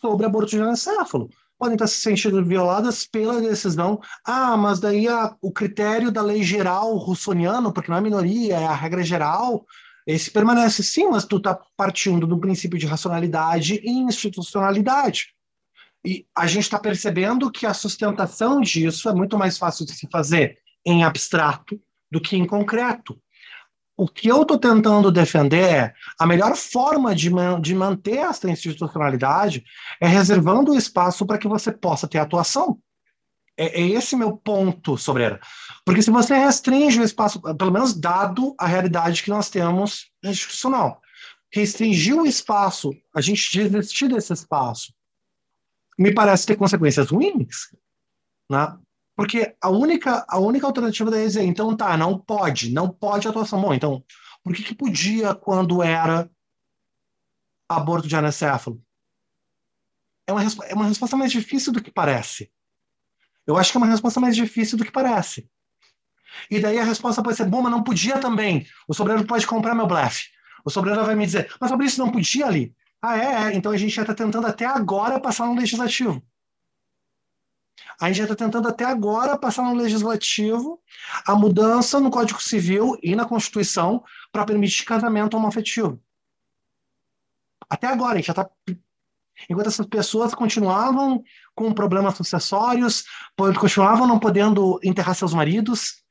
sobre aborto de anencefalo. Podem estar se sentindo violadas pela decisão. Ah, mas daí a, o critério da lei geral russoniano, porque não é minoria, é a regra geral, esse permanece sim, mas tu está partindo do princípio de racionalidade e institucionalidade. E a gente está percebendo que a sustentação disso é muito mais fácil de se fazer em abstrato do que em concreto. O que eu estou tentando defender é a melhor forma de, man de manter essa institucionalidade é reservando o espaço para que você possa ter atuação. É, é, esse meu ponto sobre ela. Porque se você restringe o espaço, pelo menos dado a realidade que nós temos institucional, restringir o espaço, a gente desistir desse espaço, me parece ter consequências ruins, né? Porque a única, a única alternativa da é, então tá, não pode, não pode atuação. Bom, então, por que, que podia quando era aborto de anencefalo? É uma, é uma resposta mais difícil do que parece. Eu acho que é uma resposta mais difícil do que parece. E daí a resposta pode ser, bom, mas não podia também. O sobreiro pode comprar meu blefe. O sobreiro vai me dizer, mas sobre isso não podia ali. Ah, é, é. Então a gente já está tentando até agora passar no legislativo. A gente já está tentando até agora passar no legislativo a mudança no Código Civil e na Constituição para permitir casamento homoafetivo. Até agora, a gente já está. Enquanto essas pessoas continuavam com problemas sucessórios, continuavam não podendo enterrar seus maridos.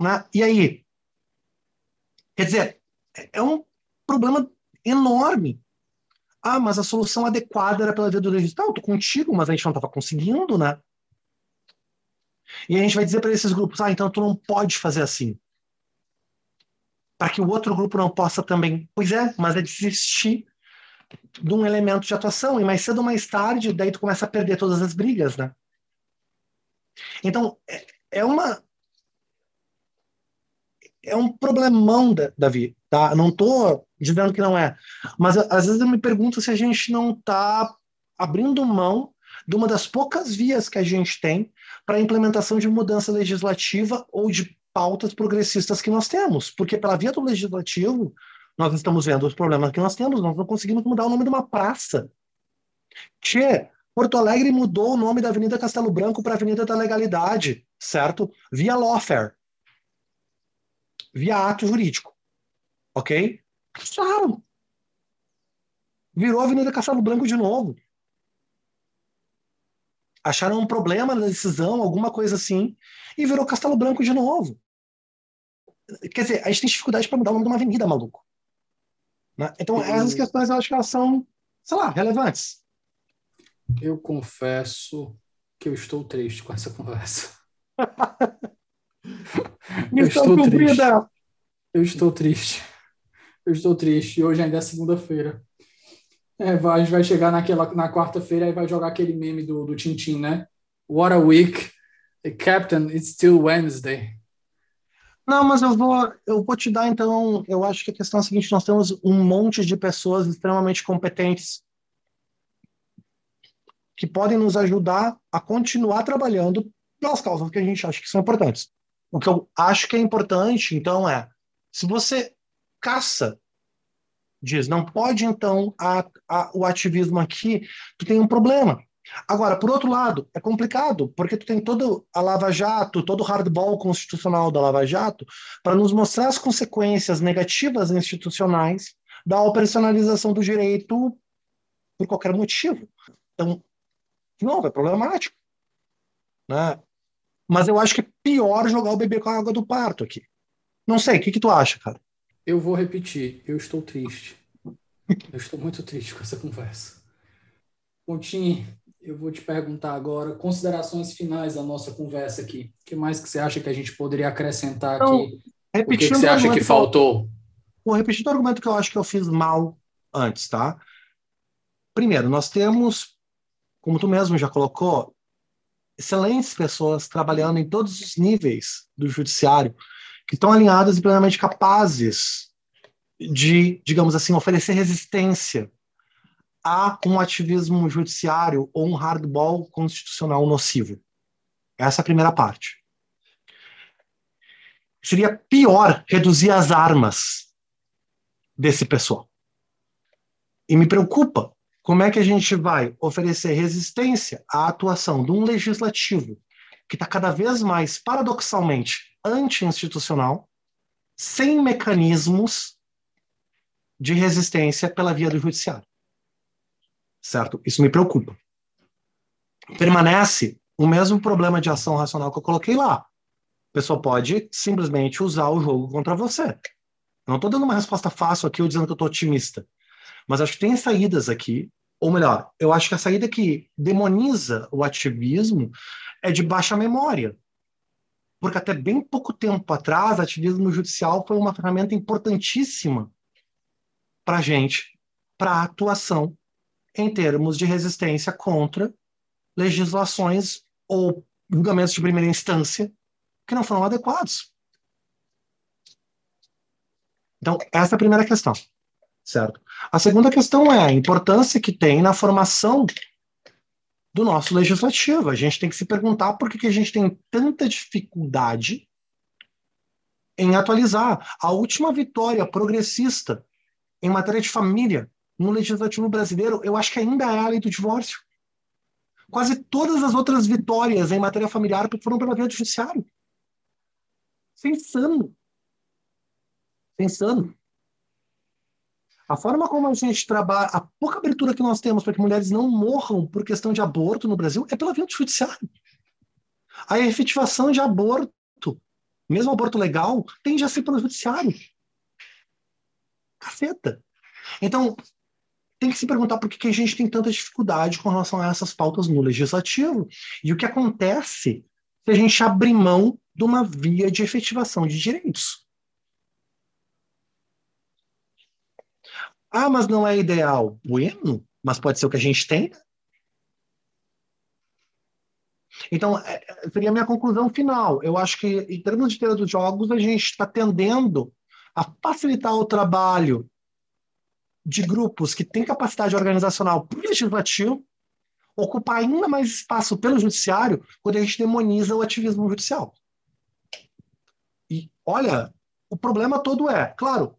Né? E aí? Quer dizer, é um problema enorme. Ah, mas a solução adequada era pela via do legislativo. Estou contigo, mas a gente não estava conseguindo, né? E a gente vai dizer para esses grupos: ah, então tu não pode fazer assim. Para que o outro grupo não possa também. Pois é, mas é desistir de um elemento de atuação. E mais cedo ou mais tarde, daí tu começa a perder todas as brigas, né? Então, é, é uma. É um problemão, Davi, tá? Não estou dizendo que não é. Mas às vezes eu me pergunto se a gente não está abrindo mão de uma das poucas vias que a gente tem para a implementação de mudança legislativa ou de pautas progressistas que nós temos. Porque pela via do legislativo, nós estamos vendo os problemas que nós temos, nós não conseguimos mudar o nome de uma praça. Tchê, Porto Alegre mudou o nome da Avenida Castelo Branco para Avenida da Legalidade, certo? Via lawfare. Via ato jurídico. Ok? Passaram. Virou a Avenida Castelo Branco de novo. Acharam um problema na decisão, alguma coisa assim, e virou Castelo Branco de novo. Quer dizer, a gente tem dificuldade para mudar o nome de uma avenida, maluco. Né? Então, essas questões eu acho que elas são, sei lá, relevantes. Eu confesso que eu estou triste com essa conversa. eu estou triste. Eu estou triste. Eu estou triste. Hoje ainda é segunda-feira. É, vai, vai chegar naquela, na quarta-feira e vai jogar aquele meme do, do Tintin, né? What a week. Captain, it's still Wednesday. Não, mas eu vou, eu vou te dar então. Eu acho que a questão é a seguinte: nós temos um monte de pessoas extremamente competentes que podem nos ajudar a continuar trabalhando pelas causas que a gente acha que são importantes. O que eu acho que é importante, então, é se você caça, diz, não pode, então, a, a, o ativismo aqui, tu tem um problema. Agora, por outro lado, é complicado, porque tu tem toda a Lava Jato, todo o hardball constitucional da Lava Jato, para nos mostrar as consequências negativas institucionais da operacionalização do direito por qualquer motivo. Então, não, é problemático. Né? Mas eu acho que é pior jogar o bebê com a água do parto aqui. Não sei, o que, que tu acha, cara? Eu vou repetir, eu estou triste. Eu estou muito triste com essa conversa. Pontinho, eu vou te perguntar agora considerações finais da nossa conversa aqui. O que mais que você acha que a gente poderia acrescentar então, aqui? O que, que você acha que faltou? Vou repetir o argumento que eu acho que eu fiz mal antes, tá? Primeiro, nós temos, como tu mesmo já colocou, excelentes pessoas trabalhando em todos os níveis do judiciário que estão alinhadas e plenamente capazes de, digamos assim, oferecer resistência há um ativismo judiciário ou um hardball constitucional nocivo. Essa é a primeira parte. Seria pior reduzir as armas desse pessoal. E me preocupa como é que a gente vai oferecer resistência à atuação de um legislativo que está cada vez mais, paradoxalmente, anti-institucional, sem mecanismos de resistência pela via do judiciário certo? Isso me preocupa. Permanece o mesmo problema de ação racional que eu coloquei lá. A pessoa pode simplesmente usar o jogo contra você. não estou dando uma resposta fácil aqui ou dizendo que eu estou otimista. Mas acho que tem saídas aqui, ou melhor, eu acho que a saída que demoniza o ativismo é de baixa memória. Porque até bem pouco tempo atrás, ativismo judicial foi uma ferramenta importantíssima para a gente, para a atuação em termos de resistência contra legislações ou julgamentos de primeira instância que não foram adequados. Então, essa é a primeira questão, certo? A segunda questão é a importância que tem na formação do nosso legislativo. A gente tem que se perguntar por que, que a gente tem tanta dificuldade em atualizar. A última vitória progressista em matéria de família no legislativo brasileiro, eu acho que ainda é a lei do divórcio. Quase todas as outras vitórias em matéria familiar foram pela via judiciário. Isso é insano. A forma como a gente trabalha, a pouca abertura que nós temos para que mulheres não morram por questão de aborto no Brasil é pela via do judiciário. A efetivação de aborto, mesmo aborto legal, tende a ser pelo judiciário. Caceta. Então, tem que se perguntar por que a gente tem tanta dificuldade com relação a essas pautas no legislativo e o que acontece se a gente abrir mão de uma via de efetivação de direitos. Ah, mas não é ideal. Bueno, mas pode ser o que a gente tem. Então, é, é, seria a minha conclusão final. Eu acho que, em termos de teoria dos jogos, a gente está tendendo a facilitar o trabalho de grupos que têm capacidade organizacional para o legislativo ocupar ainda mais espaço pelo judiciário quando a gente demoniza o ativismo judicial. E olha, o problema todo é, claro,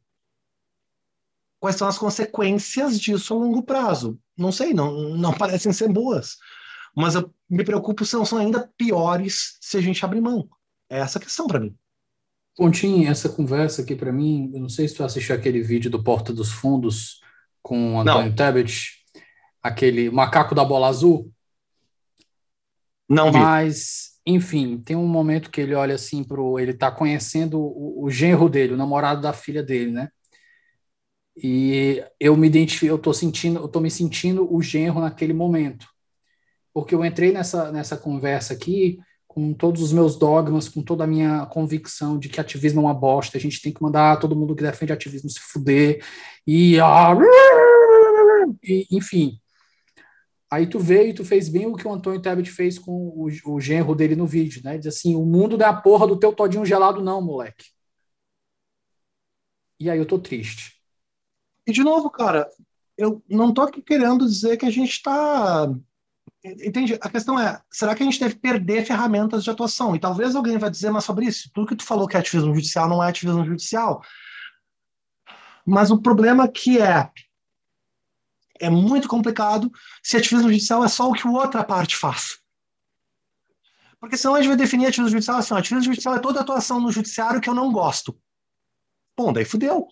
quais são as consequências disso a longo prazo? Não sei, não, não parecem ser boas. Mas eu me preocupo se não são ainda piores se a gente abrir mão. É essa a questão para mim. Pontinho, essa conversa aqui para mim, eu não sei se tu assistiu aquele vídeo do Porta dos Fundos com o Antônio Tebet, aquele macaco da bola azul. Não vi. Mas, enfim, tem um momento que ele olha assim pro, ele tá conhecendo o, o genro dele, o namorado da filha dele, né? E eu me identifico, eu tô sentindo, eu tô me sentindo o genro naquele momento. porque eu entrei nessa, nessa conversa aqui com todos os meus dogmas, com toda a minha convicção de que ativismo é uma bosta, a gente tem que mandar todo mundo que defende ativismo se fuder, e, ah, e enfim. Aí tu veio e tu fez bem o que o Antônio Tebet fez com o, o genro dele no vídeo, né? Diz assim, o mundo não é a porra do teu todinho gelado não, moleque. E aí eu tô triste. E de novo, cara, eu não tô aqui querendo dizer que a gente está Entende? A questão é, será que a gente deve perder ferramentas de atuação? E talvez alguém vai dizer, mas sobre isso, tudo que tu falou que é ativismo judicial não é ativismo judicial. Mas o problema que é, é muito complicado se ativismo judicial é só o que outra parte faz. Porque senão a gente vai definir ativismo judicial assim, ativismo judicial é toda atuação no judiciário que eu não gosto. Bom, daí fudeu.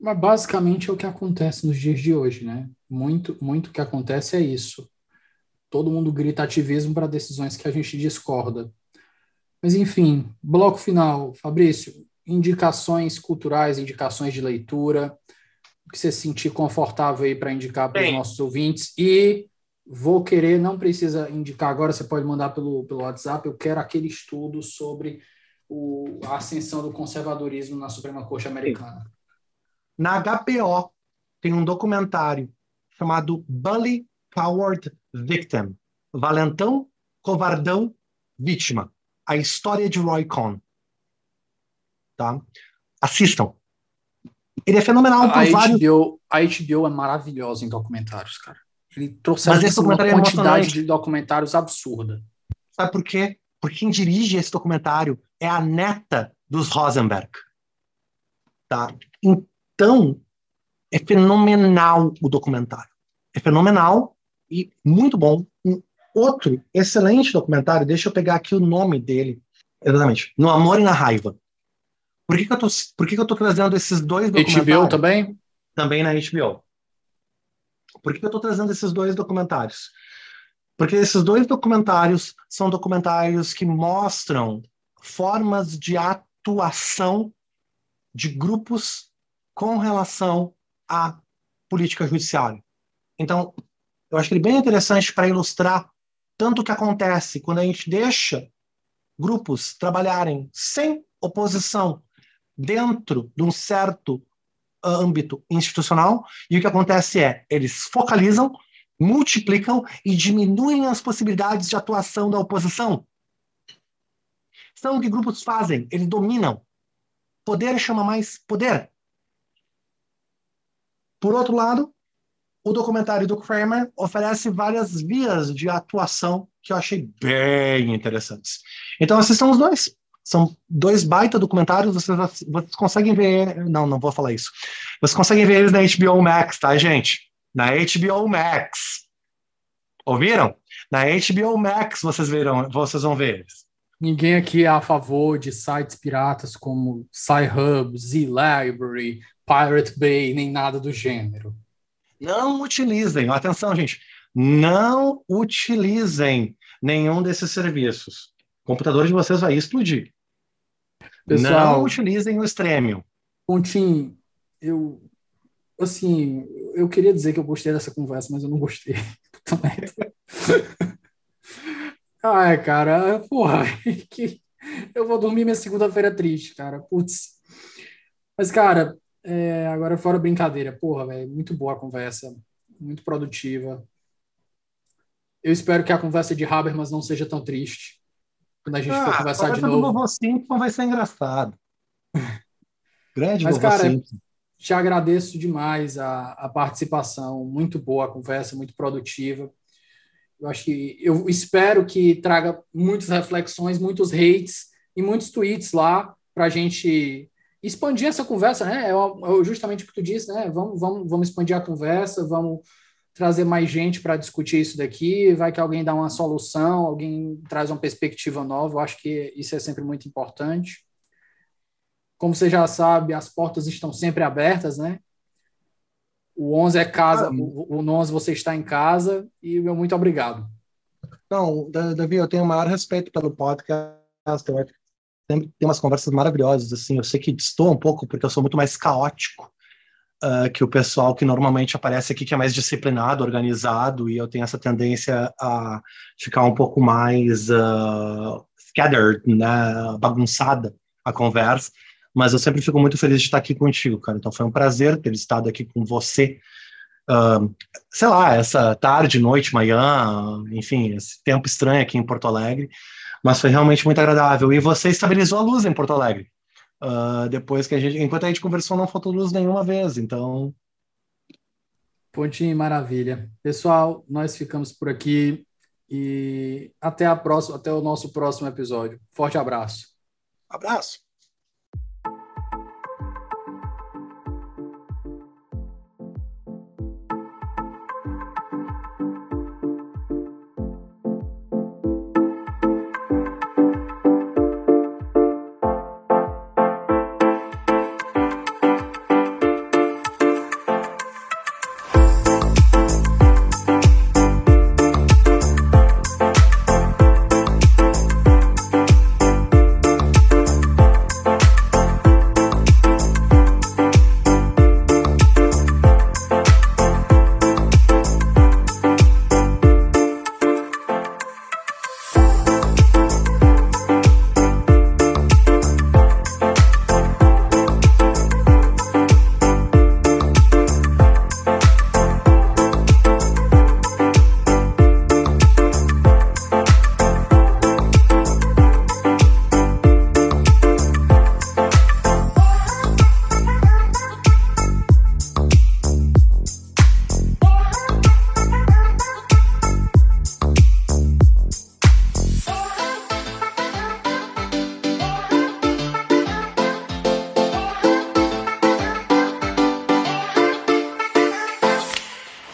Mas basicamente é o que acontece nos dias de hoje, né? Muito, muito o que acontece é isso todo mundo grita ativismo para decisões que a gente discorda. Mas, enfim, bloco final. Fabrício, indicações culturais, indicações de leitura, o que você sentir confortável aí para indicar para os nossos ouvintes. E vou querer, não precisa indicar agora, você pode mandar pelo, pelo WhatsApp, eu quero aquele estudo sobre o, a ascensão do conservadorismo na Suprema Corte Americana. Na HBO tem um documentário chamado Bully Coward Victim. Valentão, covardão, vítima. A história de Roy Cohn. Tá? Assistam. Ele é fenomenal a, por vários... HBO, a HBO é maravilhosa em documentários, cara. Ele trouxe uma é quantidade de documentários absurda. Sabe por quê? Porque quem dirige esse documentário é a neta dos Rosenberg. Tá? Então, é fenomenal o documentário. É fenomenal e muito bom. Um outro excelente documentário, deixa eu pegar aqui o nome dele, exatamente, No Amor e na Raiva. Por que, que eu tô, por que, que eu tô trazendo esses dois documentários? HBO também? Também na HBO. Por que, que eu estou trazendo esses dois documentários? Porque esses dois documentários são documentários que mostram formas de atuação de grupos com relação à política judiciária. Então, eu acho ele bem interessante para ilustrar tanto o que acontece quando a gente deixa grupos trabalharem sem oposição dentro de um certo âmbito institucional, e o que acontece é, eles focalizam, multiplicam e diminuem as possibilidades de atuação da oposição. São o que grupos fazem, eles dominam. Poder chama mais poder. Por outro lado, o documentário do Kramer oferece várias vias de atuação que eu achei bem interessantes. Então, assistam os dois. São dois baita documentários, vocês, vocês conseguem ver. Não, não vou falar isso. Vocês conseguem ver eles na HBO Max, tá, gente? Na HBO Max. Ouviram? Na HBO Max vocês verão, vocês vão ver eles. Ninguém aqui é a favor de sites piratas como Sci-Hub, Z-Library, Pirate Bay, nem nada do gênero. Não utilizem, atenção, gente, não utilizem nenhum desses serviços. O computador de vocês vai explodir. Pessoal, não utilizem o Stremio. Pontinho, eu assim, eu queria dizer que eu gostei dessa conversa, mas eu não gostei. Ai, cara, porra, que... eu vou dormir minha segunda-feira triste, cara. Putz. Mas, cara, é, agora, fora brincadeira, porra, velho, muito boa a conversa, muito produtiva. Eu espero que a conversa de Habermas não seja tão triste quando a gente ah, for conversar de novo. A Simpson vai ser engraçado. Grande Mas, cara, Simpson. te agradeço demais a, a participação, muito boa a conversa, muito produtiva. Eu acho que eu espero que traga muitas reflexões, muitos hates e muitos tweets lá para a gente expandir essa conversa, né? É, é justamente o que tu disse, né? Vamos, vamos, vamos expandir a conversa, vamos trazer mais gente para discutir isso daqui, vai que alguém dá uma solução, alguém traz uma perspectiva nova, eu acho que isso é sempre muito importante. Como você já sabe, as portas estão sempre abertas, né? O 11 é casa, ah, o, o 11 você está em casa e meu muito obrigado. Não, Davi, eu tenho o maior respeito pelo podcast, eu acho tem umas conversas maravilhosas, assim, eu sei que distou um pouco porque eu sou muito mais caótico uh, que o pessoal que normalmente aparece aqui, que é mais disciplinado, organizado, e eu tenho essa tendência a ficar um pouco mais uh, scattered, né, bagunçada a conversa, mas eu sempre fico muito feliz de estar aqui contigo, cara. Então foi um prazer ter estado aqui com você. Uh, sei lá, essa tarde, noite, manhã, enfim, esse tempo estranho aqui em Porto Alegre, mas foi realmente muito agradável. E você estabilizou a luz em Porto Alegre. Uh, depois que a gente, enquanto a gente conversou, não faltou luz nenhuma vez, então. Pontinho, maravilha. Pessoal, nós ficamos por aqui e até a próxima, até o nosso próximo episódio. Forte abraço. Abraço.